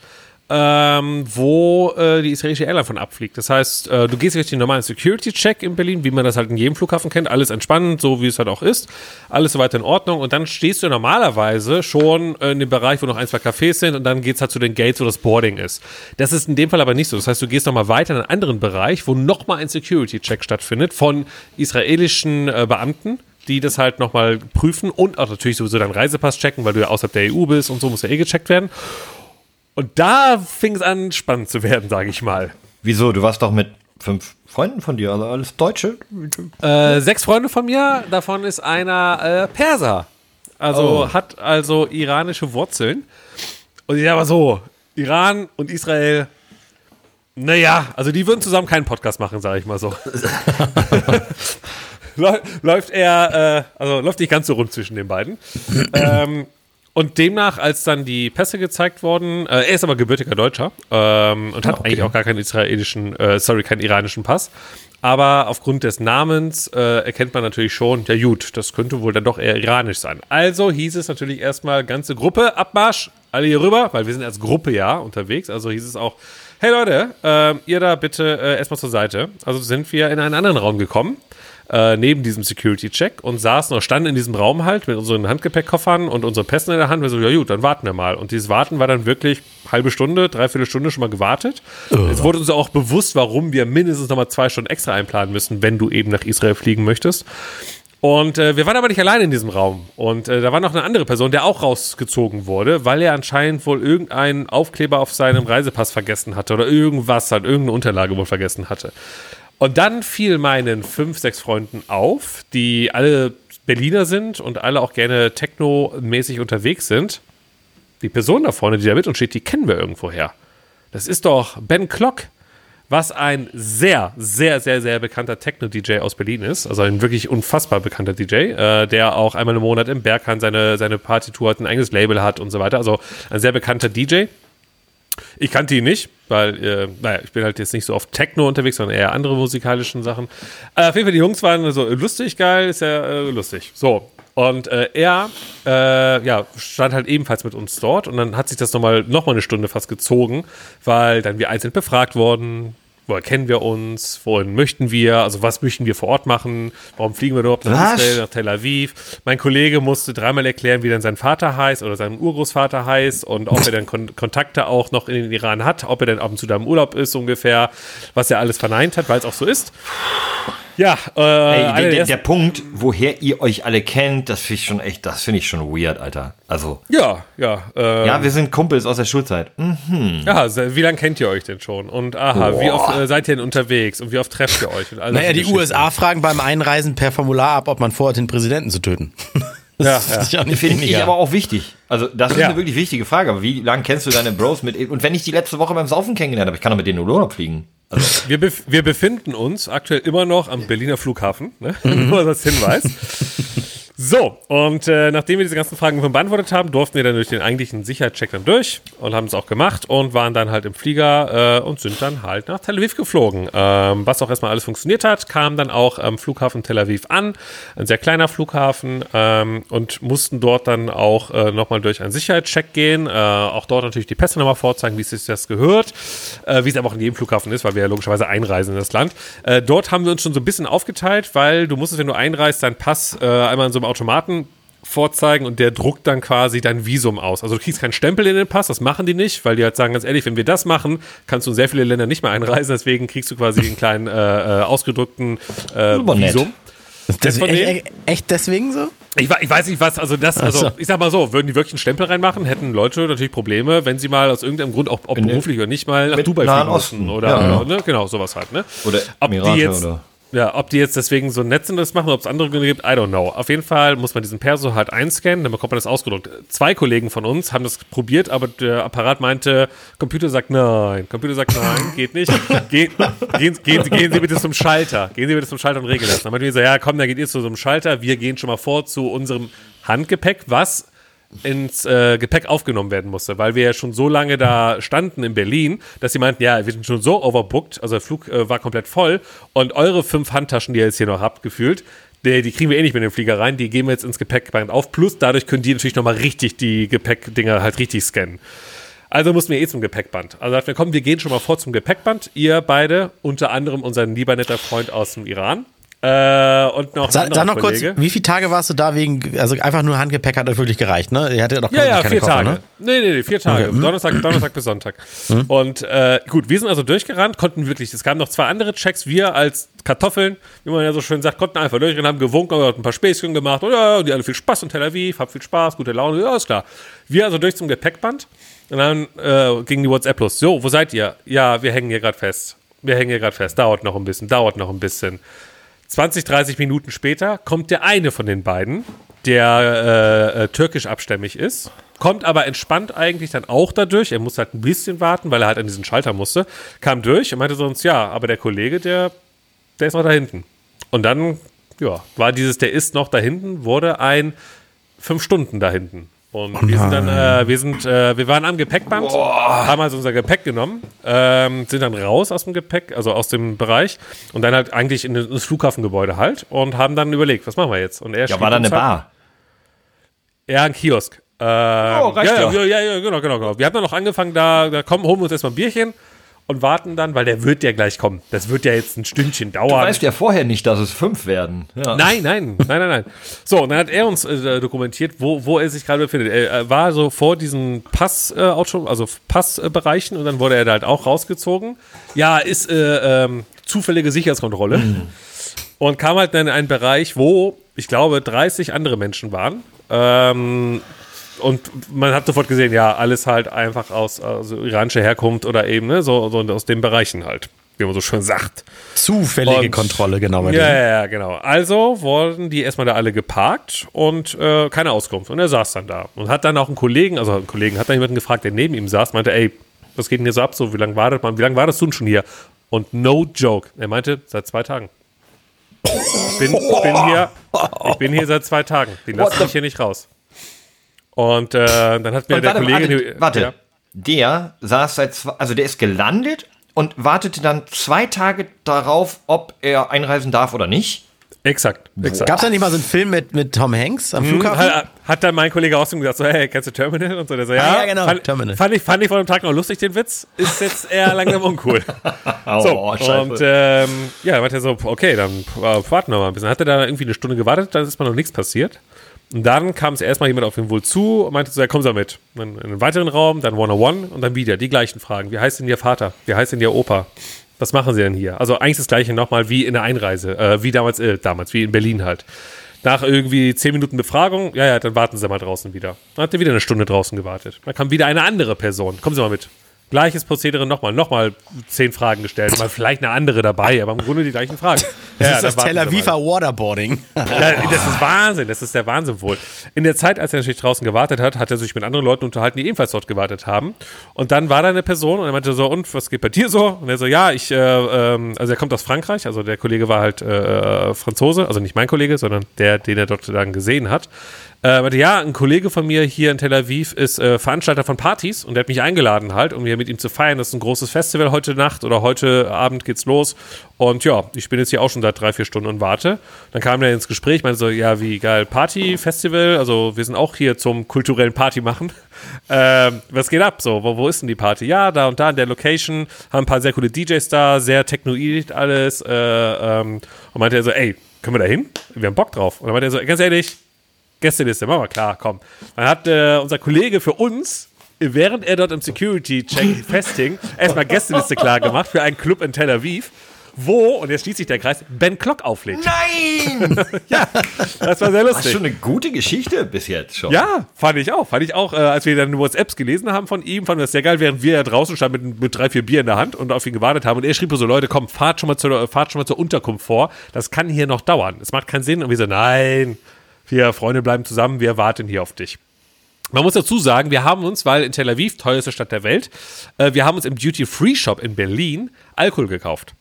[SPEAKER 2] ähm, wo äh, die israelische Airline von abfliegt. Das heißt, äh, du gehst durch den normalen Security-Check in Berlin, wie man das halt in jedem Flughafen kennt, alles entspannend, so wie es halt auch ist, alles soweit in Ordnung und dann stehst du normalerweise schon in dem Bereich, wo noch ein, zwei Cafés sind und dann geht's halt zu den Gates, wo das Boarding ist. Das ist in dem Fall aber nicht so. Das heißt, du gehst nochmal weiter in einen anderen Bereich, wo nochmal ein Security-Check stattfindet von israelischen äh, Beamten, die das halt nochmal prüfen und auch natürlich sowieso deinen Reisepass checken, weil du ja außerhalb der EU bist und so muss ja eh gecheckt werden. Und da fing es an, spannend zu werden, sage ich mal.
[SPEAKER 4] Wieso? Du warst doch mit fünf Freunden von dir, also alles Deutsche?
[SPEAKER 2] Äh, sechs Freunde von mir, davon ist einer äh, Perser. Also oh. hat also iranische Wurzeln. Und ich sage aber so, Iran und Israel, naja, also die würden zusammen keinen Podcast machen, sage ich mal so. läuft eher, äh, also läuft nicht ganz so rund zwischen den beiden. ähm, und demnach, als dann die Pässe gezeigt wurden, äh, er ist aber gebürtiger Deutscher ähm, und hat ah, okay. eigentlich auch gar keinen israelischen, äh, sorry, keinen iranischen Pass. Aber aufgrund des Namens äh, erkennt man natürlich schon, ja gut, das könnte wohl dann doch eher iranisch sein. Also hieß es natürlich erstmal ganze Gruppe, Abmarsch, alle hier rüber, weil wir sind als Gruppe ja unterwegs. Also hieß es auch, hey Leute, äh, ihr da bitte äh, erstmal zur Seite. Also sind wir in einen anderen Raum gekommen äh, neben diesem Security-Check und saßen oder standen in diesem Raum halt mit unseren Handgepäckkoffern und unseren Pässen in der Hand. Wir so, ja gut, dann warten wir mal. Und dieses Warten war dann wirklich halbe Stunde, dreiviertel Stunde schon mal gewartet. Oh. Es wurde uns auch bewusst, warum wir mindestens nochmal zwei Stunden extra einplanen müssen, wenn du eben nach Israel fliegen möchtest. Und äh, wir waren aber nicht allein in diesem Raum. Und äh, da war noch eine andere Person, der auch rausgezogen wurde, weil er anscheinend wohl irgendeinen Aufkleber auf seinem Reisepass vergessen hatte oder irgendwas halt, irgendeine Unterlage wohl vergessen hatte. Und dann fiel meinen fünf, sechs Freunden auf, die alle Berliner sind und alle auch gerne techno-mäßig unterwegs sind. Die Person da vorne, die da mit uns steht, die kennen wir irgendwoher. Das ist doch Ben Klock, was ein sehr, sehr, sehr, sehr bekannter Techno-DJ aus Berlin ist. Also ein wirklich unfassbar bekannter DJ, äh, der auch einmal im Monat im Berghahn seine, seine Partytour hat, ein eigenes Label hat und so weiter. Also ein sehr bekannter DJ. Ich kannte ihn nicht, weil, äh, naja, ich bin halt jetzt nicht so oft Techno unterwegs, sondern eher andere musikalischen Sachen. Äh, auf jeden Fall, die Jungs waren so lustig, geil, ist ja äh, lustig. So. Und äh, er äh, ja, stand halt ebenfalls mit uns dort und dann hat sich das nochmal noch mal eine Stunde fast gezogen, weil dann wir einzeln befragt wurden, woher kennen wir uns, wohin möchten wir, also was möchten wir vor Ort machen, warum fliegen wir überhaupt nach Israel, nach Tel Aviv. Mein Kollege musste dreimal erklären, wie denn sein Vater heißt oder sein Urgroßvater heißt und ob er dann Kon Kontakte auch noch in den Iran hat, ob er denn ab und zu da im Urlaub ist ungefähr, was er alles verneint hat, weil es auch so ist. Ja,
[SPEAKER 4] äh, Ey, der, der, Punkt, woher ihr euch alle kennt, das finde ich schon echt, das finde ich schon weird, Alter. Also.
[SPEAKER 2] Ja, ja.
[SPEAKER 4] Ähm, ja, wir sind Kumpels aus der Schulzeit. Mhm.
[SPEAKER 2] Ja, wie lange kennt ihr euch denn schon? Und aha, Boah. wie oft äh, seid ihr denn unterwegs und wie oft trefft ihr euch?
[SPEAKER 1] naja, die USA fragen beim Einreisen per Formular ab, ob man vorhat, den Präsidenten zu töten.
[SPEAKER 4] Das ja, ja. finde ich aber auch wichtig. Also, das ist ja. eine wirklich wichtige Frage. Aber wie lange kennst du deine Bros mit? Und wenn ich die letzte Woche beim Saufen kennengelernt habe, ich kann doch mit denen in Urlaub fliegen.
[SPEAKER 2] Also. Wir, bef wir befinden uns aktuell immer noch am Berliner Flughafen, ne? Nur als Hinweis. So, und äh, nachdem wir diese ganzen Fragen beantwortet haben, durften wir dann durch den eigentlichen Sicherheitscheck dann durch und haben es auch gemacht und waren dann halt im Flieger äh, und sind dann halt nach Tel Aviv geflogen. Ähm, was auch erstmal alles funktioniert hat, kam dann auch am Flughafen Tel Aviv an, ein sehr kleiner Flughafen ähm, und mussten dort dann auch äh, nochmal durch einen Sicherheitscheck gehen, äh, auch dort natürlich die Pässe nochmal vorzeigen, wie es sich das gehört, äh, wie es aber auch in jedem Flughafen ist, weil wir ja logischerweise einreisen in das Land. Äh, dort haben wir uns schon so ein bisschen aufgeteilt, weil du musstest, wenn du einreist, deinen Pass äh, einmal in so einem Automaten vorzeigen und der druckt dann quasi dein Visum aus. Also du kriegst keinen Stempel in den Pass, das machen die nicht, weil die halt sagen, ganz ehrlich, wenn wir das machen, kannst du in sehr viele Länder nicht mehr einreisen, deswegen kriegst du quasi einen kleinen äh, äh ausgedruckten äh, Visum.
[SPEAKER 1] Das echt, echt deswegen so?
[SPEAKER 2] Ich, ich, weiß nicht, was, also das, also ich sag mal so, würden die wirklich einen Stempel reinmachen, hätten Leute natürlich Probleme, wenn sie mal aus irgendeinem Grund, auch ob beruflich oder nicht, mal nach Dubai fliegen mussten oder, ja, oder, ne? genau, sowas halt, ne?
[SPEAKER 4] Oder Emirate ob die jetzt, oder
[SPEAKER 2] ja, ob die jetzt deswegen so nett sind, das machen, ob es andere Gründe gibt, I don't know. Auf jeden Fall muss man diesen Perso halt einscannen, dann bekommt man das ausgedruckt. Zwei Kollegen von uns haben das probiert, aber der Apparat meinte, Computer sagt nein. Computer sagt nein, geht nicht. Ge gehen, gehen, gehen, Sie bitte zum Schalter. Gehen Sie bitte zum Schalter und regeln das. Dann meinte wir so, ja komm, dann geht ihr zu so einem Schalter. Wir gehen schon mal vor zu unserem Handgepäck, was ins äh, Gepäck aufgenommen werden musste, weil wir ja schon so lange da standen in Berlin, dass sie meinten, ja, wir sind schon so overbooked, also der Flug äh, war komplett voll und eure fünf Handtaschen, die ihr jetzt hier noch habt, gefühlt, die, die kriegen wir eh nicht mit den Flieger rein, die geben wir jetzt ins Gepäckband auf, plus dadurch können die natürlich nochmal richtig die Gepäckdinger halt richtig scannen. Also mussten wir eh zum Gepäckband. Also dachten wir, komm, wir gehen schon mal vor zum Gepäckband. Ihr beide, unter anderem unser lieber netter Freund aus dem Iran. Äh, und noch
[SPEAKER 1] Sa Sag noch Kollege. kurz, wie viele Tage warst du da wegen, also einfach nur Handgepäck hat euch wirklich gereicht, ne? Ihr hattet
[SPEAKER 2] doch ja, ja, keine vier Koffer, Tage. Ne? Nee, nee, nee, vier Tage. Okay. Donnerstag, Donnerstag bis Sonntag. Mhm. Und äh, gut, wir sind also durchgerannt, konnten wirklich, es kamen noch zwei andere Checks, wir als Kartoffeln, wie man ja so schön sagt, konnten einfach durchrennen, haben gewunken, haben ein paar Späßchen gemacht und ja, die alle viel Spaß in Tel Aviv, hab viel Spaß, gute Laune, ja, ist klar. Wir also durch zum Gepäckband und dann äh, ging die WhatsApp los. So, wo seid ihr? Ja, wir hängen hier gerade fest. Wir hängen hier gerade fest. Dauert noch ein bisschen, dauert noch ein bisschen. 20, 30 Minuten später kommt der eine von den beiden, der äh, äh, türkisch abstämmig ist, kommt aber entspannt eigentlich dann auch dadurch. Er muss halt ein bisschen warten, weil er halt an diesen Schalter musste. Kam durch und meinte sonst, ja, aber der Kollege, der, der ist noch da hinten. Und dann, ja, war dieses, der ist noch da hinten, wurde ein fünf Stunden da hinten. Und oh wir sind dann, äh, wir sind, äh, wir waren am Gepäckband, Boah. haben also unser Gepäck genommen, ähm, sind dann raus aus dem Gepäck, also aus dem Bereich und dann halt eigentlich in das Flughafengebäude halt und haben dann überlegt, was machen wir jetzt? Und
[SPEAKER 4] er ja, war da eine Bar?
[SPEAKER 2] Ja, ein Kiosk. Ähm, oh, reicht ja, ja. Ja, ja, genau, genau, genau. Wir haben dann noch angefangen, da, da kommen, holen wir uns erstmal ein Bierchen und warten dann, weil der wird ja gleich kommen. Das wird ja jetzt ein Stündchen dauern. Du
[SPEAKER 4] weißt ja vorher nicht, dass es fünf werden.
[SPEAKER 2] Ja. Nein, nein, nein, nein, nein. So, und dann hat er uns äh, dokumentiert, wo, wo er sich gerade befindet. Er war so vor diesen Pass, äh, also Passbereichen und dann wurde er da halt auch rausgezogen. Ja, ist äh, ähm, zufällige Sicherheitskontrolle. Mhm. Und kam halt in einen Bereich, wo ich glaube 30 andere Menschen waren. Ähm, und man hat sofort gesehen, ja, alles halt einfach aus also iranischer Herkunft oder eben, ne, so, so aus den Bereichen halt. wie man so schön sagt.
[SPEAKER 1] Zufällige und, Kontrolle, genau.
[SPEAKER 2] Ja, ja, ja, genau. Also wurden die erstmal da alle geparkt und äh, keine Auskunft. Und er saß dann da und hat dann auch einen Kollegen, also einen Kollegen, hat dann jemanden gefragt, der neben ihm saß, meinte, ey, was geht denn hier so ab? So, wie lange wartet man? Wie lange wartest du denn schon hier? Und no joke. Er meinte, seit zwei Tagen. Ich bin, ich bin, hier, ich bin hier seit zwei Tagen. Die lassen mich hier nicht raus. Und äh, dann hat mir und der warte, Kollege.
[SPEAKER 4] Warte, warte. Ja. der saß seit zwei, also der ist gelandet und wartete dann zwei Tage darauf, ob er einreisen darf oder nicht.
[SPEAKER 2] Exakt. exakt.
[SPEAKER 1] Gab es da nicht mal so einen Film mit, mit Tom Hanks am hm, Flughafen?
[SPEAKER 2] Hat, hat dann mein Kollege aus gesagt, so, hey, kennst du Terminal? Und so, der so, ja,
[SPEAKER 1] ah, ja genau,
[SPEAKER 2] fand,
[SPEAKER 1] Terminal.
[SPEAKER 2] Fand ich, fand ich vor dem Tag noch lustig, den Witz. Ist jetzt eher langsam uncool. so, oh, und ähm, ja, meinte er so, okay, dann warten wir mal ein bisschen. Hat er da irgendwie eine Stunde gewartet, dann ist mal noch nichts passiert. Und dann kam es erstmal jemand auf ihn wohl zu und meinte so, ja, komm Sie mit. Dann in einen weiteren Raum, dann One-on-One und dann wieder die gleichen Fragen. Wie heißt denn Ihr Vater? Wie heißt denn Ihr Opa? Was machen Sie denn hier? Also eigentlich das gleiche nochmal wie in der Einreise, äh, wie damals, äh, damals, wie in Berlin halt. Nach irgendwie zehn Minuten Befragung, ja, ja, dann warten Sie mal draußen wieder. Dann hat er wieder eine Stunde draußen gewartet. Dann kam wieder eine andere Person. Kommen Sie mal mit. Gleiches Prozedere nochmal, nochmal zehn Fragen gestellt, mal vielleicht eine andere dabei, aber im Grunde die gleichen Fragen.
[SPEAKER 1] Das ja, ist das Tel Aviver Waterboarding.
[SPEAKER 2] Ja, das ist Wahnsinn, das ist der Wahnsinn wohl. In der Zeit, als er natürlich draußen gewartet hat, hat er sich mit anderen Leuten unterhalten, die ebenfalls dort gewartet haben. Und dann war da eine Person und er meinte so, und was geht bei dir so? Und er so, ja, ich, äh, ähm, also er kommt aus Frankreich, also der Kollege war halt äh, Franzose, also nicht mein Kollege, sondern der, den er dort dann gesehen hat. Äh, ja, ein Kollege von mir hier in Tel Aviv ist äh, Veranstalter von Partys und der hat mich eingeladen halt, um hier mit ihm zu feiern. Das ist ein großes Festival heute Nacht oder heute Abend geht's los. Und ja, ich bin jetzt hier auch schon seit drei, vier Stunden und warte. Dann kam er ins Gespräch, meinte so, ja, wie geil, Party, Festival, also wir sind auch hier zum kulturellen Party machen. Ähm, was geht ab? So, wo, wo ist denn die Party? Ja, da und da in der Location, haben ein paar sehr coole DJs da, sehr technoid alles. Äh, ähm, und meinte er so, ey, können wir da hin? Wir haben Bock drauf. Und dann meinte er so, ganz ehrlich, Gästeliste, machen wir klar, komm. Dann hat äh, unser Kollege für uns, während er dort im Security-Check festhing, erstmal Gästeliste klar gemacht für einen Club in Tel Aviv wo, und jetzt schließt sich der Kreis, Ben Klock auflegt.
[SPEAKER 4] Nein!
[SPEAKER 2] ja, das war sehr lustig. Das ist
[SPEAKER 4] schon eine gute Geschichte bis jetzt schon.
[SPEAKER 2] Ja, fand ich auch. Fand ich auch, äh, als wir dann WhatsApps gelesen haben von ihm, fanden wir das sehr geil, während wir ja draußen standen mit, mit drei, vier Bier in der Hand und auf ihn gewartet haben. Und er schrieb so, Leute, komm, fahrt schon mal zur, fahrt schon mal zur Unterkunft vor. Das kann hier noch dauern. Es macht keinen Sinn. Und wir so, nein, wir Freunde bleiben zusammen, wir warten hier auf dich. Man muss dazu sagen, wir haben uns, weil in Tel Aviv, teuerste Stadt der Welt, äh, wir haben uns im Duty-Free-Shop in Berlin Alkohol gekauft.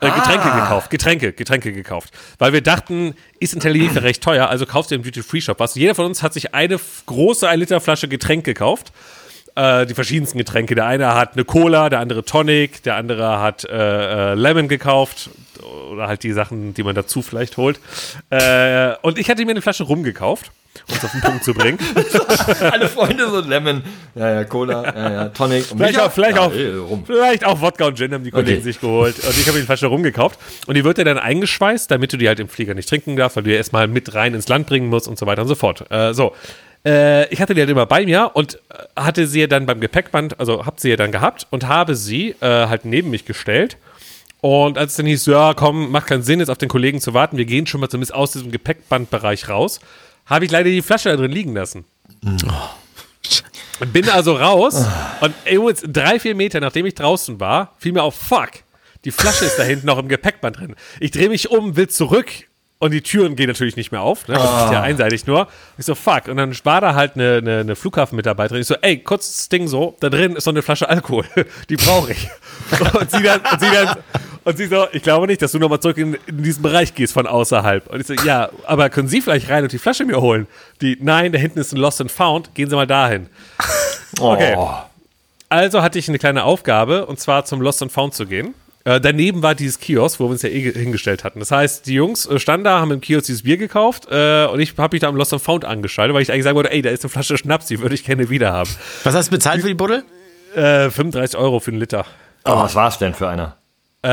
[SPEAKER 2] Äh, ah. Getränke gekauft, Getränke, Getränke gekauft. Weil wir dachten, ist in Tel Aviv recht teuer, also kaufst du im Duty-Free-Shop was. Jeder von uns hat sich eine große 1 Liter Flasche Getränk gekauft. Äh, die verschiedensten Getränke. Der eine hat eine Cola, der andere Tonic, der andere hat äh, äh Lemon gekauft oder halt die Sachen, die man dazu vielleicht holt. Äh, und ich hatte mir eine Flasche rumgekauft, um es auf den Punkt zu bringen.
[SPEAKER 4] Alle Freunde so Lemon, ja, ja, Cola, ja, ja, Tonic.
[SPEAKER 2] Vielleicht, auch, vielleicht, ja, auch, ey, vielleicht auch Wodka und Gin haben die Kollegen okay. sich geholt. Und ich habe mir die Flasche rumgekauft. Und die wird ja dann eingeschweißt, damit du die halt im Flieger nicht trinken darfst, weil du die erstmal mit rein ins Land bringen musst und so weiter und so fort. Äh, so. Äh, ich hatte die halt immer bei mir und hatte sie ja dann beim Gepäckband, also hab sie ja dann gehabt und habe sie äh, halt neben mich gestellt und als es dann hieß, ja, komm, macht keinen Sinn, jetzt auf den Kollegen zu warten, wir gehen schon mal zumindest aus diesem Gepäckbandbereich raus, habe ich leider die Flasche da drin liegen lassen. Oh. Bin also raus und jetzt drei, vier Meter, nachdem ich draußen war, fiel mir auf, fuck, die Flasche ist da hinten noch im Gepäckband drin. Ich drehe mich um, will zurück und die Türen gehen natürlich nicht mehr auf. Ne? Das oh. ist ja ah. einseitig nur. Ich so, fuck. Und dann war da halt eine, eine, eine Flughafenmitarbeiterin. Ich so, ey, kurzes Ding so, da drin ist so eine Flasche Alkohol. Die brauche ich. Und sie dann, und sie dann, und sie so, ich glaube nicht, dass du nochmal zurück in, in, diesen Bereich gehst von außerhalb. Und ich so, ja, aber können Sie vielleicht rein und die Flasche mir holen? Die, nein, da hinten ist ein Lost and Found, gehen Sie mal dahin. Okay. Oh. Also hatte ich eine kleine Aufgabe, und zwar zum Lost and Found zu gehen. Äh, daneben war dieses Kiosk, wo wir uns ja eh hingestellt hatten. Das heißt, die Jungs äh, standen da, haben im Kiosk dieses Bier gekauft äh, und ich habe mich da am Lost and Found angeschaltet, weil ich eigentlich sagen wollte, ey, da ist eine Flasche Schnaps, die würde ich gerne wieder haben.
[SPEAKER 1] Was hast du bezahlt für die Buddel?
[SPEAKER 2] 35 Euro für einen Liter.
[SPEAKER 4] Oh, was war es denn für einer?
[SPEAKER 2] Äh,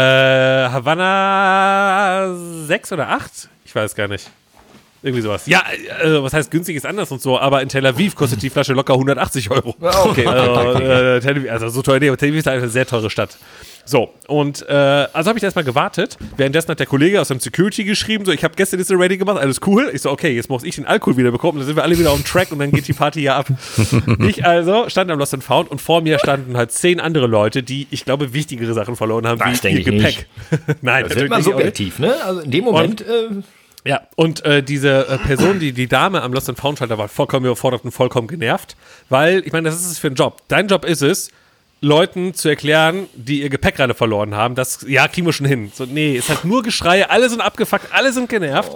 [SPEAKER 2] Havanna 6 oder 8? Ich weiß gar nicht. Irgendwie sowas. Ja, äh, was heißt günstig ist anders und so, aber in Tel Aviv kostet die Flasche locker 180 Euro.
[SPEAKER 4] Okay,
[SPEAKER 2] also, äh, Tel Aviv, also so teuer, nee, Tel Aviv ist eine sehr teure Stadt. So, und äh, also habe ich erstmal gewartet. Währenddessen hat der Kollege aus dem Security geschrieben, so, ich habe gestern Liste ready gemacht, alles cool. Ich so, okay, jetzt muss ich den Alkohol wieder bekommen, dann sind wir alle wieder auf dem Track und dann geht die Party hier ab. ich also stand am Lost and Found und vor mir standen halt zehn andere Leute, die, ich glaube, wichtigere Sachen verloren haben,
[SPEAKER 4] Das
[SPEAKER 2] wie ihr Gepäck. Nein,
[SPEAKER 4] Das wird
[SPEAKER 2] nicht.
[SPEAKER 4] subjektiv, ne? Also in dem Moment. äh,
[SPEAKER 2] Ja, und äh, diese äh, Person, die, die Dame am Lost and Found Schalter war vollkommen überfordert und vollkommen genervt, weil, ich meine, das ist es für ein Job. Dein Job ist es, Leuten zu erklären, die ihr Gepäck gerade verloren haben, das, ja, kriegen wir schon hin. So, nee, es hat nur Geschrei, alle sind abgefuckt, alle sind genervt.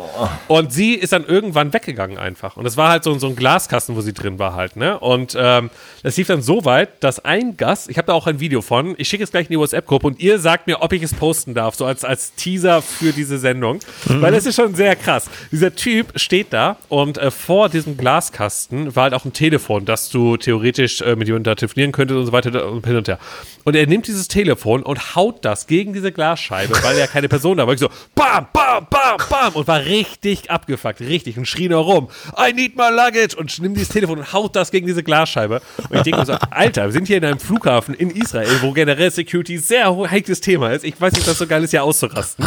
[SPEAKER 2] Und sie ist dann irgendwann weggegangen einfach. Und es war halt so, so ein Glaskasten, wo sie drin war halt, ne? Und ähm, das lief dann so weit, dass ein Gast, ich habe da auch ein Video von, ich schicke es gleich in die WhatsApp-Gruppe und ihr sagt mir, ob ich es posten darf, so als, als Teaser für diese Sendung. Weil das ist schon sehr krass. Dieser Typ steht da und äh, vor diesem Glaskasten war halt auch ein Telefon, dass du theoretisch äh, mit jemandem da telefonieren könntest und so weiter und hin und her. Und er nimmt dieses Telefon und haut das gegen diese Glasscheibe, weil ja keine Person da war. Ich so, bam, bam, bam, bam und war richtig abgefuckt, richtig und schrie nur rum, I need my luggage und nimmt dieses Telefon und haut das gegen diese Glasscheibe. Und ich denke mir so, Alter, wir sind hier in einem Flughafen in Israel, wo generell Security sehr heikles Thema ist. Ich weiß nicht, ob das so geil ist, hier auszurasten.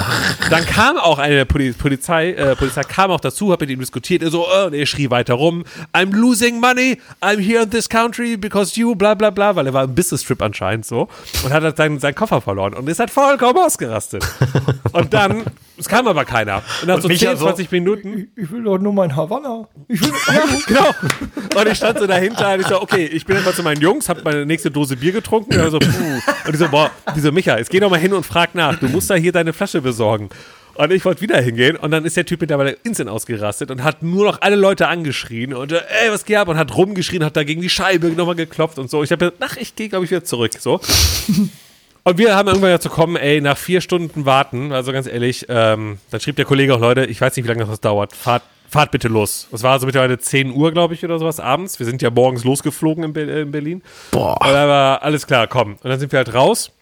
[SPEAKER 2] Dann kam auch eine Poli Polizei, äh, Polizei kam auch dazu, hat mit ihm diskutiert, er so, äh, und er schrie weiter rum, I'm losing money, I'm here in this country because you, bla bla bla, weil er war im Business-Trip anscheinend so und hat halt seinen, seinen Koffer verloren und ist halt vollkommen ausgerastet. Und dann, es kam aber keiner. Und nach so
[SPEAKER 4] Micha
[SPEAKER 2] 10,
[SPEAKER 4] so,
[SPEAKER 2] 20 Minuten,
[SPEAKER 4] Ich will doch nur mein Havanna. Ich will,
[SPEAKER 2] ja, genau. Und ich stand so dahinter und ich so, okay, ich bin jetzt mal zu meinen Jungs, hab meine nächste Dose Bier getrunken. Und, so, puh. und ich so, boah, die so, Micha, jetzt geh doch mal hin und frag nach. Du musst da hier deine Flasche besorgen. Und ich wollte wieder hingehen und dann ist der Typ mittlerweile instant ausgerastet und hat nur noch alle Leute angeschrien und äh, ey, was geht ab? Und hat rumgeschrien, hat da gegen die Scheibe nochmal geklopft und so. Ich habe gesagt, ach, ich gehe, glaube ich, wieder zurück. So. Und wir haben irgendwann dazu kommen, ey, nach vier Stunden warten, also ganz ehrlich, ähm, dann schrieb der Kollege auch, Leute, ich weiß nicht, wie lange das dauert, fahrt, fahrt bitte los. Das war so mittlerweile 10 Uhr, glaube ich, oder sowas abends. Wir sind ja morgens losgeflogen in, Be äh, in Berlin.
[SPEAKER 1] Boah.
[SPEAKER 2] Und dann war alles klar, komm. Und dann sind wir halt raus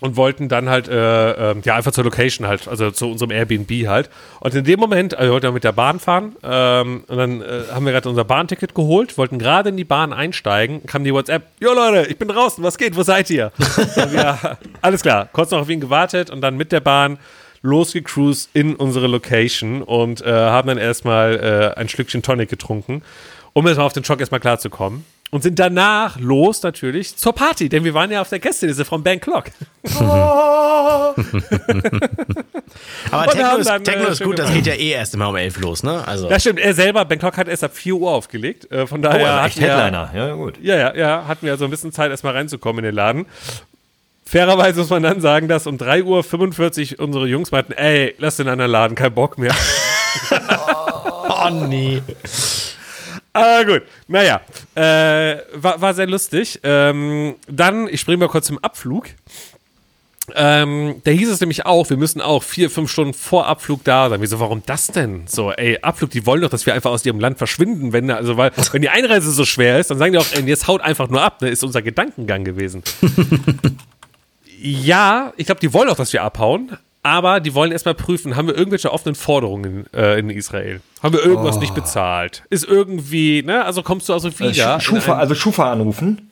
[SPEAKER 2] und wollten dann halt, äh, ähm, ja, einfach zur Location halt, also zu unserem Airbnb halt. Und in dem Moment, also wir wollten ja mit der Bahn fahren, ähm, und dann äh, haben wir gerade unser Bahnticket geholt, wollten gerade in die Bahn einsteigen, kam die WhatsApp, jo Leute, ich bin draußen, was geht, wo seid ihr? wir, alles klar, kurz noch auf ihn gewartet und dann mit der Bahn losgecruised in unsere Location und äh, haben dann erstmal äh, ein Schlückchen Tonic getrunken, um erstmal auf den Schock erstmal klarzukommen. Und sind danach los natürlich zur Party, denn wir waren ja auf der Gästeliste von Bangkok.
[SPEAKER 1] Aber
[SPEAKER 2] Und
[SPEAKER 1] Techno
[SPEAKER 2] haben
[SPEAKER 1] ist,
[SPEAKER 2] dann,
[SPEAKER 1] Techno
[SPEAKER 2] äh,
[SPEAKER 1] ist gut, das geht ja eh erst immer um elf los, ne? Also.
[SPEAKER 2] Ja, stimmt. Er selber, Bangkok hat erst ab 4 Uhr aufgelegt. Äh, von
[SPEAKER 4] oh,
[SPEAKER 2] daher
[SPEAKER 4] ein echt Headliner. Ja, gut.
[SPEAKER 2] ja, ja, ja, hatten wir so ein bisschen Zeit, erstmal reinzukommen in den Laden. Fairerweise muss man dann sagen, dass um 3.45 Uhr unsere Jungs meinten, ey, lass den anderen Laden, kein Bock mehr.
[SPEAKER 1] Oh nee.
[SPEAKER 2] Aber gut, naja, äh, war, war sehr lustig. Ähm, dann, ich springe mal kurz zum Abflug. Ähm, da hieß es nämlich auch, wir müssen auch vier, fünf Stunden vor Abflug da sein. Wieso, warum das denn? So, ey, Abflug, die wollen doch, dass wir einfach aus ihrem Land verschwinden, wenn, also, weil, wenn die Einreise so schwer ist, dann sagen die auch, ey, jetzt haut einfach nur ab, ne, ist unser Gedankengang gewesen. ja, ich glaube, die wollen auch, dass wir abhauen, aber die wollen erstmal prüfen, haben wir irgendwelche offenen Forderungen äh, in Israel? Haben wir irgendwas nicht bezahlt? Ist irgendwie, ne, also kommst du also wieder.
[SPEAKER 4] Äh, Schufa, also Schufa anrufen.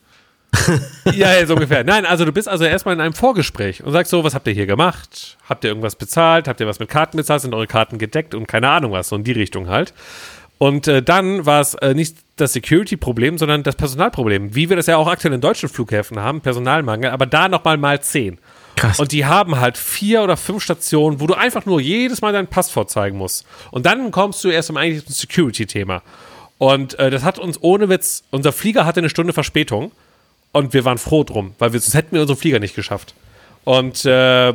[SPEAKER 2] ja, ja, so ungefähr. Nein, also du bist also erstmal in einem Vorgespräch und sagst so, was habt ihr hier gemacht? Habt ihr irgendwas bezahlt? Habt ihr was mit Karten bezahlt? Sind eure Karten gedeckt? Und keine Ahnung was, so in die Richtung halt. Und äh, dann war es äh, nicht das Security-Problem, sondern das Personalproblem. Wie wir das ja auch aktuell in deutschen Flughäfen haben, Personalmangel, aber da nochmal mal zehn.
[SPEAKER 1] Krass.
[SPEAKER 2] Und die haben halt vier oder fünf Stationen, wo du einfach nur jedes Mal dein Pass vorzeigen musst. Und dann kommst du erst zum eigentlichen Security-Thema. Und äh, das hat uns ohne Witz, unser Flieger hatte eine Stunde Verspätung und wir waren froh drum, weil wir, sonst hätten wir unseren Flieger nicht geschafft. Und äh,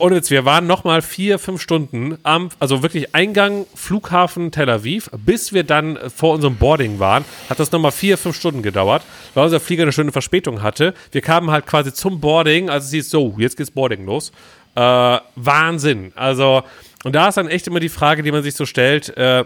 [SPEAKER 2] ohne Witz, wir waren nochmal vier, fünf Stunden am, also wirklich Eingang Flughafen Tel Aviv, bis wir dann vor unserem Boarding waren, hat das nochmal vier, fünf Stunden gedauert, weil unser Flieger eine Stunde Verspätung hatte. Wir kamen halt quasi zum Boarding, also sie ist so, jetzt geht's Boarding los. Äh, Wahnsinn. Also, und da ist dann echt immer die Frage, die man sich so stellt, äh,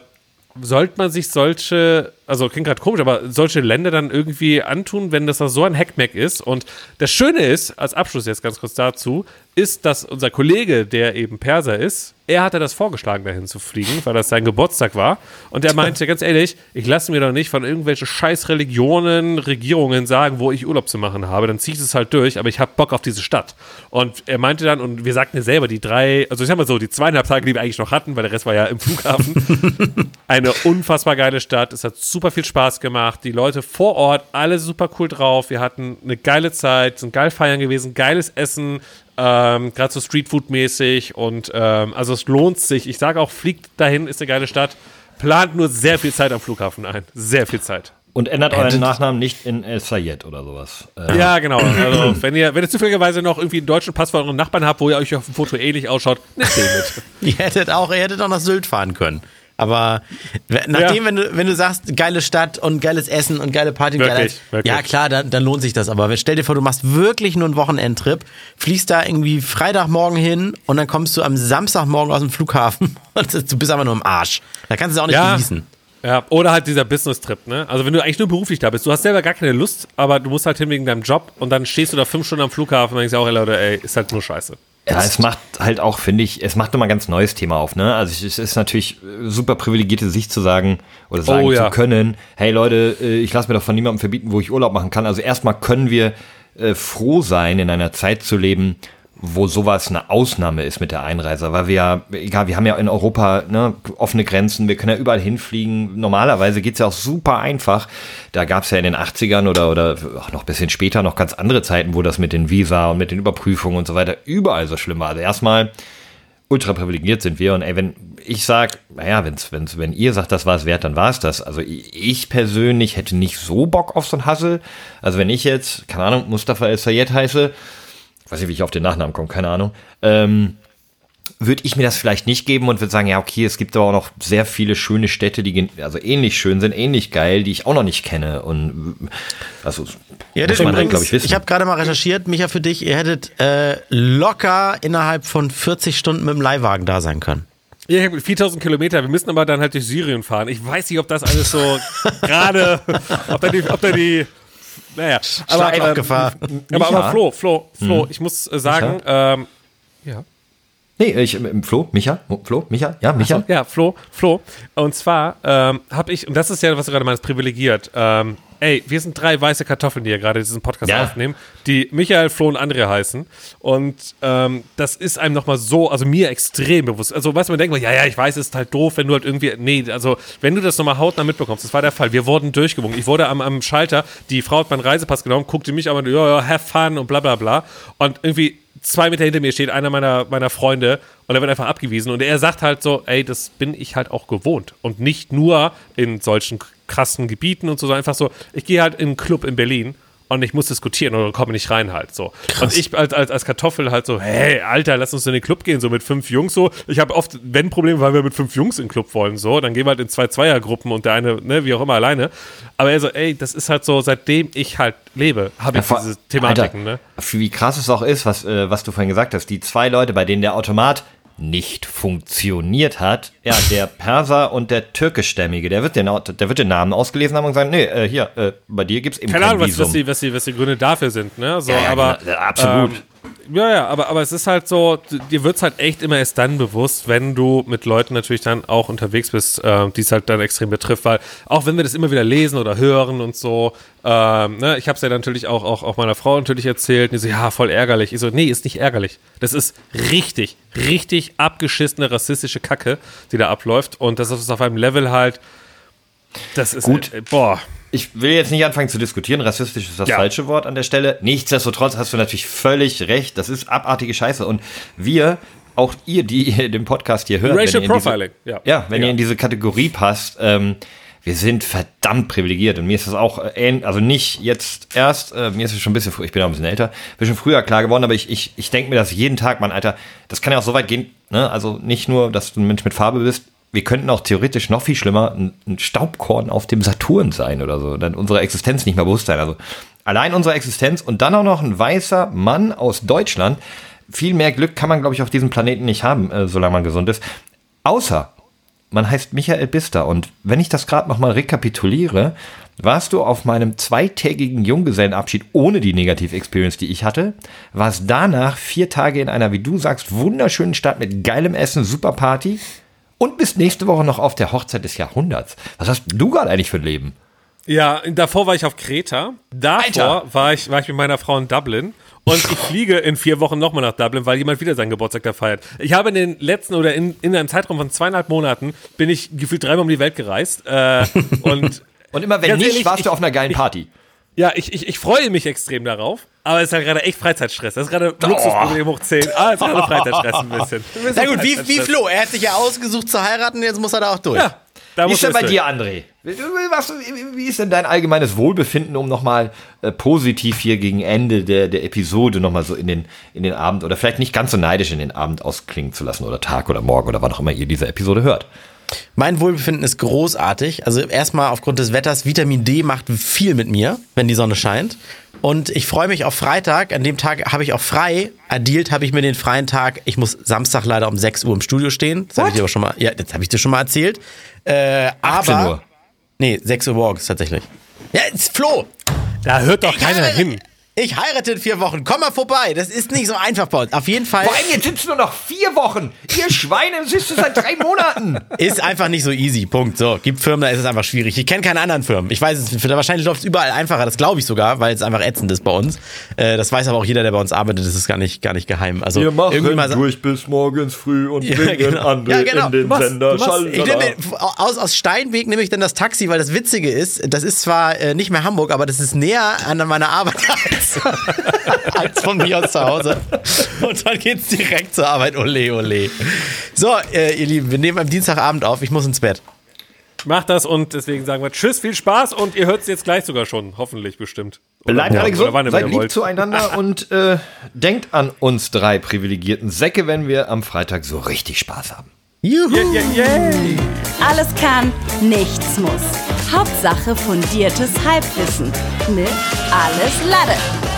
[SPEAKER 2] sollte man sich solche, also klingt gerade komisch, aber solche Länder dann irgendwie antun, wenn das da so ein Hackmack ist. Und das Schöne ist, als Abschluss jetzt ganz kurz dazu, ist, dass unser Kollege, der eben Perser ist, er hatte das vorgeschlagen, dahin zu fliegen, weil das sein Geburtstag war. Und er meinte ganz ehrlich, ich lasse mir doch nicht von irgendwelchen scheiß Religionen, Regierungen sagen, wo ich Urlaub zu machen habe. Dann ziehe ich es halt durch, aber ich habe Bock auf diese Stadt. Und er meinte dann, und wir sagten ja selber, die drei, also ich sag mal so, die zweieinhalb Tage, die wir eigentlich noch hatten, weil der Rest war ja im Flughafen, eine unfassbar geile Stadt. Es hat super viel Spaß gemacht. Die Leute vor Ort, alle super cool drauf. Wir hatten eine geile Zeit, sind geil feiern gewesen, geiles Essen, ähm, Gerade so Streetfood-mäßig und ähm, also es lohnt sich. Ich sage auch, fliegt dahin, ist eine geile Stadt. Plant nur sehr viel Zeit am Flughafen ein. Sehr viel Zeit.
[SPEAKER 4] Und ändert euren Nachnamen nicht in El Sayed oder sowas.
[SPEAKER 2] Äh. Ja, genau. Also, wenn ihr, wenn ihr zufälligerweise noch irgendwie einen deutschen Pass von euren Nachbarn habt, wo ihr euch auf dem Foto ähnlich ausschaut, nehmt den
[SPEAKER 1] mit. ihr hättet auch, ihr hättet auch nach Sylt fahren können. Aber nachdem, ja. wenn, du, wenn du sagst, geile Stadt und geiles Essen und geile Party, wirklich, geile, wirklich. ja klar, dann, dann lohnt sich das. Aber stell dir vor, du machst wirklich nur einen Wochenendtrip, fliegst da irgendwie Freitagmorgen hin und dann kommst du am Samstagmorgen aus dem Flughafen und du bist einfach nur im Arsch. Da kannst du es auch nicht ja. genießen.
[SPEAKER 2] Ja, oder halt dieser Business-Trip, ne? Also wenn du eigentlich nur beruflich da bist, du hast selber gar keine Lust, aber du musst halt hin wegen deinem Job und dann stehst du da fünf Stunden am Flughafen und denkst ja auch, ey Leute, ey, ist halt nur scheiße.
[SPEAKER 4] Ja, es macht halt auch, finde ich, es macht nochmal ein ganz neues Thema auf, ne? Also es ist natürlich super privilegierte Sicht zu sagen oder sagen oh, ja. zu können, hey Leute, äh, ich lasse mir doch von niemandem verbieten, wo ich Urlaub machen kann. Also erstmal können wir äh, froh sein, in einer Zeit zu leben, wo sowas eine Ausnahme ist mit der Einreise, weil wir ja, egal, wir haben ja in Europa ne, offene Grenzen, wir können ja überall hinfliegen. Normalerweise geht's ja auch super einfach. Da gab's ja in den 80ern oder, oder auch noch bisschen später noch ganz andere Zeiten, wo das mit den Visa und mit den Überprüfungen und so weiter überall so schlimm war. Also erstmal ultra privilegiert sind wir und ey, wenn ich sag, naja, wenn's, wenn's, wenn ihr sagt, das war es wert, dann war es das. Also ich persönlich hätte nicht so Bock auf so ein Hassel. Also wenn ich jetzt, keine Ahnung, Mustafa El Sayed heiße, weiß nicht, wie ich auf den Nachnamen komme, keine Ahnung, ähm, würde ich mir das vielleicht nicht geben und würde sagen, ja, okay, es gibt aber auch noch sehr viele schöne Städte, die also ähnlich schön sind, ähnlich geil, die ich auch noch nicht kenne. Und also
[SPEAKER 1] ja, muss man halt, glaube ich, wissen. Ich habe gerade mal recherchiert, Micha, für dich, ihr hättet äh, locker innerhalb von 40 Stunden mit dem Leihwagen da sein können.
[SPEAKER 2] Ja, ich habe 4000 Kilometer, wir müssen aber dann halt durch Syrien fahren. Ich weiß nicht, ob das alles so gerade, ob da die, ob da die naja, aber, ähm, aber, aber Flo, Flo, Flo, hm. ich muss äh, sagen, ähm, ja.
[SPEAKER 4] Nee, ich, ähm, Flo, Micha, Flo, Micha, ja, Micha. So,
[SPEAKER 2] ja, Flo, Flo. Und zwar ähm, habe ich, und das ist ja, was du gerade meinst, privilegiert. Ähm, ey, wir sind drei weiße Kartoffeln, die ja gerade diesen Podcast ja. aufnehmen, die Michael, Flo und André heißen. Und ähm, das ist einem nochmal so, also mir extrem bewusst. Also, weißt du, man denkt, ja, ja, ich weiß, es ist halt doof, wenn du halt irgendwie, nee, also, wenn du das nochmal hautnah mitbekommst, das war der Fall. Wir wurden durchgewunken. Ich wurde am, am Schalter, die Frau hat meinen Reisepass genommen, guckte mich aber, ja, ja, have fun und bla, bla, bla. Und irgendwie zwei Meter hinter mir steht einer meiner, meiner Freunde und er wird einfach abgewiesen. Und er sagt halt so, ey, das bin ich halt auch gewohnt. Und nicht nur in solchen krassen Gebieten und so, sondern einfach so, ich gehe halt in einen Club in Berlin und ich muss diskutieren oder komme nicht rein halt so. Krass. Und ich als, als, als Kartoffel halt so, hey, Alter, lass uns in den Club gehen, so mit fünf Jungs so. Ich habe oft, wenn Probleme, weil wir mit fünf Jungs in den Club wollen, so, dann gehen wir halt in zwei Zweiergruppen und der eine, ne, wie auch immer, alleine. Aber er so, ey, das ist halt so, seitdem ich halt lebe, habe ich ja, diese Thematiken, Alter,
[SPEAKER 4] ne? Wie krass es auch ist, was, äh, was du vorhin gesagt hast, die zwei Leute, bei denen der Automat nicht funktioniert hat. Ja, der Perser und der türkischstämmige, der wird den, der wird den Namen ausgelesen haben und sagen, nee, äh, hier, äh, bei dir gibt's eben Keine kein Ahnung,
[SPEAKER 2] was, was, die, was, die, was die Gründe dafür sind, ne? So,
[SPEAKER 4] ja, ja,
[SPEAKER 2] aber
[SPEAKER 4] genau, absolut. Ähm,
[SPEAKER 2] ja, ja, aber, aber es ist halt so, dir wird es halt echt immer erst dann bewusst, wenn du mit Leuten natürlich dann auch unterwegs bist, äh, die es halt dann extrem betrifft, weil auch wenn wir das immer wieder lesen oder hören und so, ähm, ne, ich habe es ja natürlich auch, auch, auch meiner Frau natürlich erzählt, und die so, ja, voll ärgerlich. Ich so, nee, ist nicht ärgerlich. Das ist richtig, richtig abgeschissene rassistische Kacke, die da abläuft und das ist auf einem Level halt, das ist,
[SPEAKER 4] Gut. Äh, boah ich will jetzt nicht anfangen zu diskutieren, rassistisch ist das ja. falsche Wort an der Stelle. Nichtsdestotrotz hast du natürlich völlig recht, das ist abartige Scheiße. Und wir, auch ihr, die ihr den Podcast hier hört,
[SPEAKER 2] Racial Profiling,
[SPEAKER 4] diese, ja. ja. wenn ja. ihr in diese Kategorie passt, ähm, wir sind verdammt privilegiert und mir ist das auch, äh, also nicht jetzt erst, äh, mir ist es schon ein bisschen, ich bin auch ein bisschen älter, bin schon früher klar geworden, aber ich, ich, ich denke mir das jeden Tag, Mann, Alter, das kann ja auch so weit gehen, ne? also nicht nur, dass du ein Mensch mit Farbe bist, wir könnten auch theoretisch noch viel schlimmer ein, Staubkorn auf dem Saturn sein oder so, dann unsere Existenz nicht mehr bewusst sein. Also allein unsere Existenz und dann auch noch ein weißer Mann aus Deutschland. Viel mehr Glück kann man, glaube ich, auf diesem Planeten nicht haben, äh, solange man gesund ist. Außer man heißt Michael Bister. Und wenn ich das gerade nochmal rekapituliere, warst du auf meinem zweitägigen Junggesellenabschied ohne die Negativ-Experience, die ich hatte, warst danach vier Tage in einer, wie du sagst, wunderschönen Stadt mit geilem Essen, super Party und bist nächste Woche noch auf der Hochzeit des Jahrhunderts. Was hast du gerade eigentlich für ein Leben?
[SPEAKER 2] Ja, davor war ich auf Kreta. Davor war ich, war ich mit meiner Frau in Dublin. Und ich fliege in vier Wochen nochmal nach Dublin, weil jemand wieder seinen Geburtstag da feiert. Ich habe in den letzten oder in, in einem Zeitraum von zweieinhalb Monaten bin ich gefühlt dreimal um die Welt gereist. Äh, und,
[SPEAKER 4] und immer wenn nicht, ehrlich, warst ich, du auf einer geilen Party.
[SPEAKER 2] Ja, ich, ich, ich freue mich extrem darauf, aber es ist halt gerade echt Freizeitstress. Das ist gerade oh. Luxusproblem hoch 10. Ah, es ist gerade Freizeitstress ein bisschen.
[SPEAKER 1] Na gut, wie, wie Flo, er hat sich ja ausgesucht zu heiraten, jetzt muss er da auch durch. Ja,
[SPEAKER 4] da wie ist denn bei dir, André? Wie ist denn dein allgemeines Wohlbefinden, um nochmal äh, positiv hier gegen Ende der, der Episode nochmal so in den, in den Abend oder vielleicht nicht ganz so neidisch in den Abend ausklingen zu lassen oder Tag oder Morgen oder wann auch immer ihr diese Episode hört?
[SPEAKER 1] Mein Wohlbefinden ist großartig. Also erstmal aufgrund des Wetters, Vitamin D macht viel mit mir, wenn die Sonne scheint. Und ich freue mich auf Freitag. An dem Tag habe ich auch frei. Addielt habe ich mir den freien Tag. Ich muss Samstag leider um 6 Uhr im Studio stehen. Das habe ich dir aber schon mal, ja, das habe ich dir schon mal erzählt. Äh, 18 aber, Uhr. Nee, 6 Uhr morgens tatsächlich. Ja, ist Flo.
[SPEAKER 2] Da hört doch keiner hin.
[SPEAKER 1] Ich heirate in vier Wochen. Komm mal vorbei. Das ist nicht so einfach bei uns. Auf jeden Fall.
[SPEAKER 4] Vor allem, jetzt sind es nur noch vier Wochen. Ihr Schweine, sitzt du seit drei Monaten.
[SPEAKER 1] Ist einfach nicht so easy. Punkt. So, gibt Firmen, da ist es einfach schwierig. Ich kenne keine anderen Firmen. Ich weiß es, wahrscheinlich läuft es überall einfacher. Das glaube ich sogar, weil es einfach ätzend ist bei uns. Äh, das weiß aber auch jeder, der bei uns arbeitet. Das ist gar nicht, gar nicht geheim. Also,
[SPEAKER 4] Wir machen mal durch bis morgens früh und ja, bringen genau. andere ja, genau. in den machst, Sender. Ich
[SPEAKER 1] nehme, aus, aus Steinweg nehme ich dann das Taxi, weil das Witzige ist, das ist zwar äh, nicht mehr Hamburg, aber das ist näher an meiner Arbeit als als von mir aus zu Hause. Und dann geht's direkt zur Arbeit. Ole, ole. So, äh, ihr Lieben, wir nehmen am Dienstagabend auf. Ich muss ins Bett.
[SPEAKER 2] Macht das und deswegen sagen wir Tschüss, viel Spaß und ihr hört es jetzt gleich sogar schon, hoffentlich bestimmt.
[SPEAKER 4] Bleibt alle gesund, seid lieb wollt. zueinander und äh, denkt an uns drei privilegierten Säcke, wenn wir am Freitag so richtig Spaß haben.
[SPEAKER 3] Juhu! Yeah, yeah, yeah. Alles kann, nichts muss. Hauptsache fundiertes Halbwissen mit Alles Lade.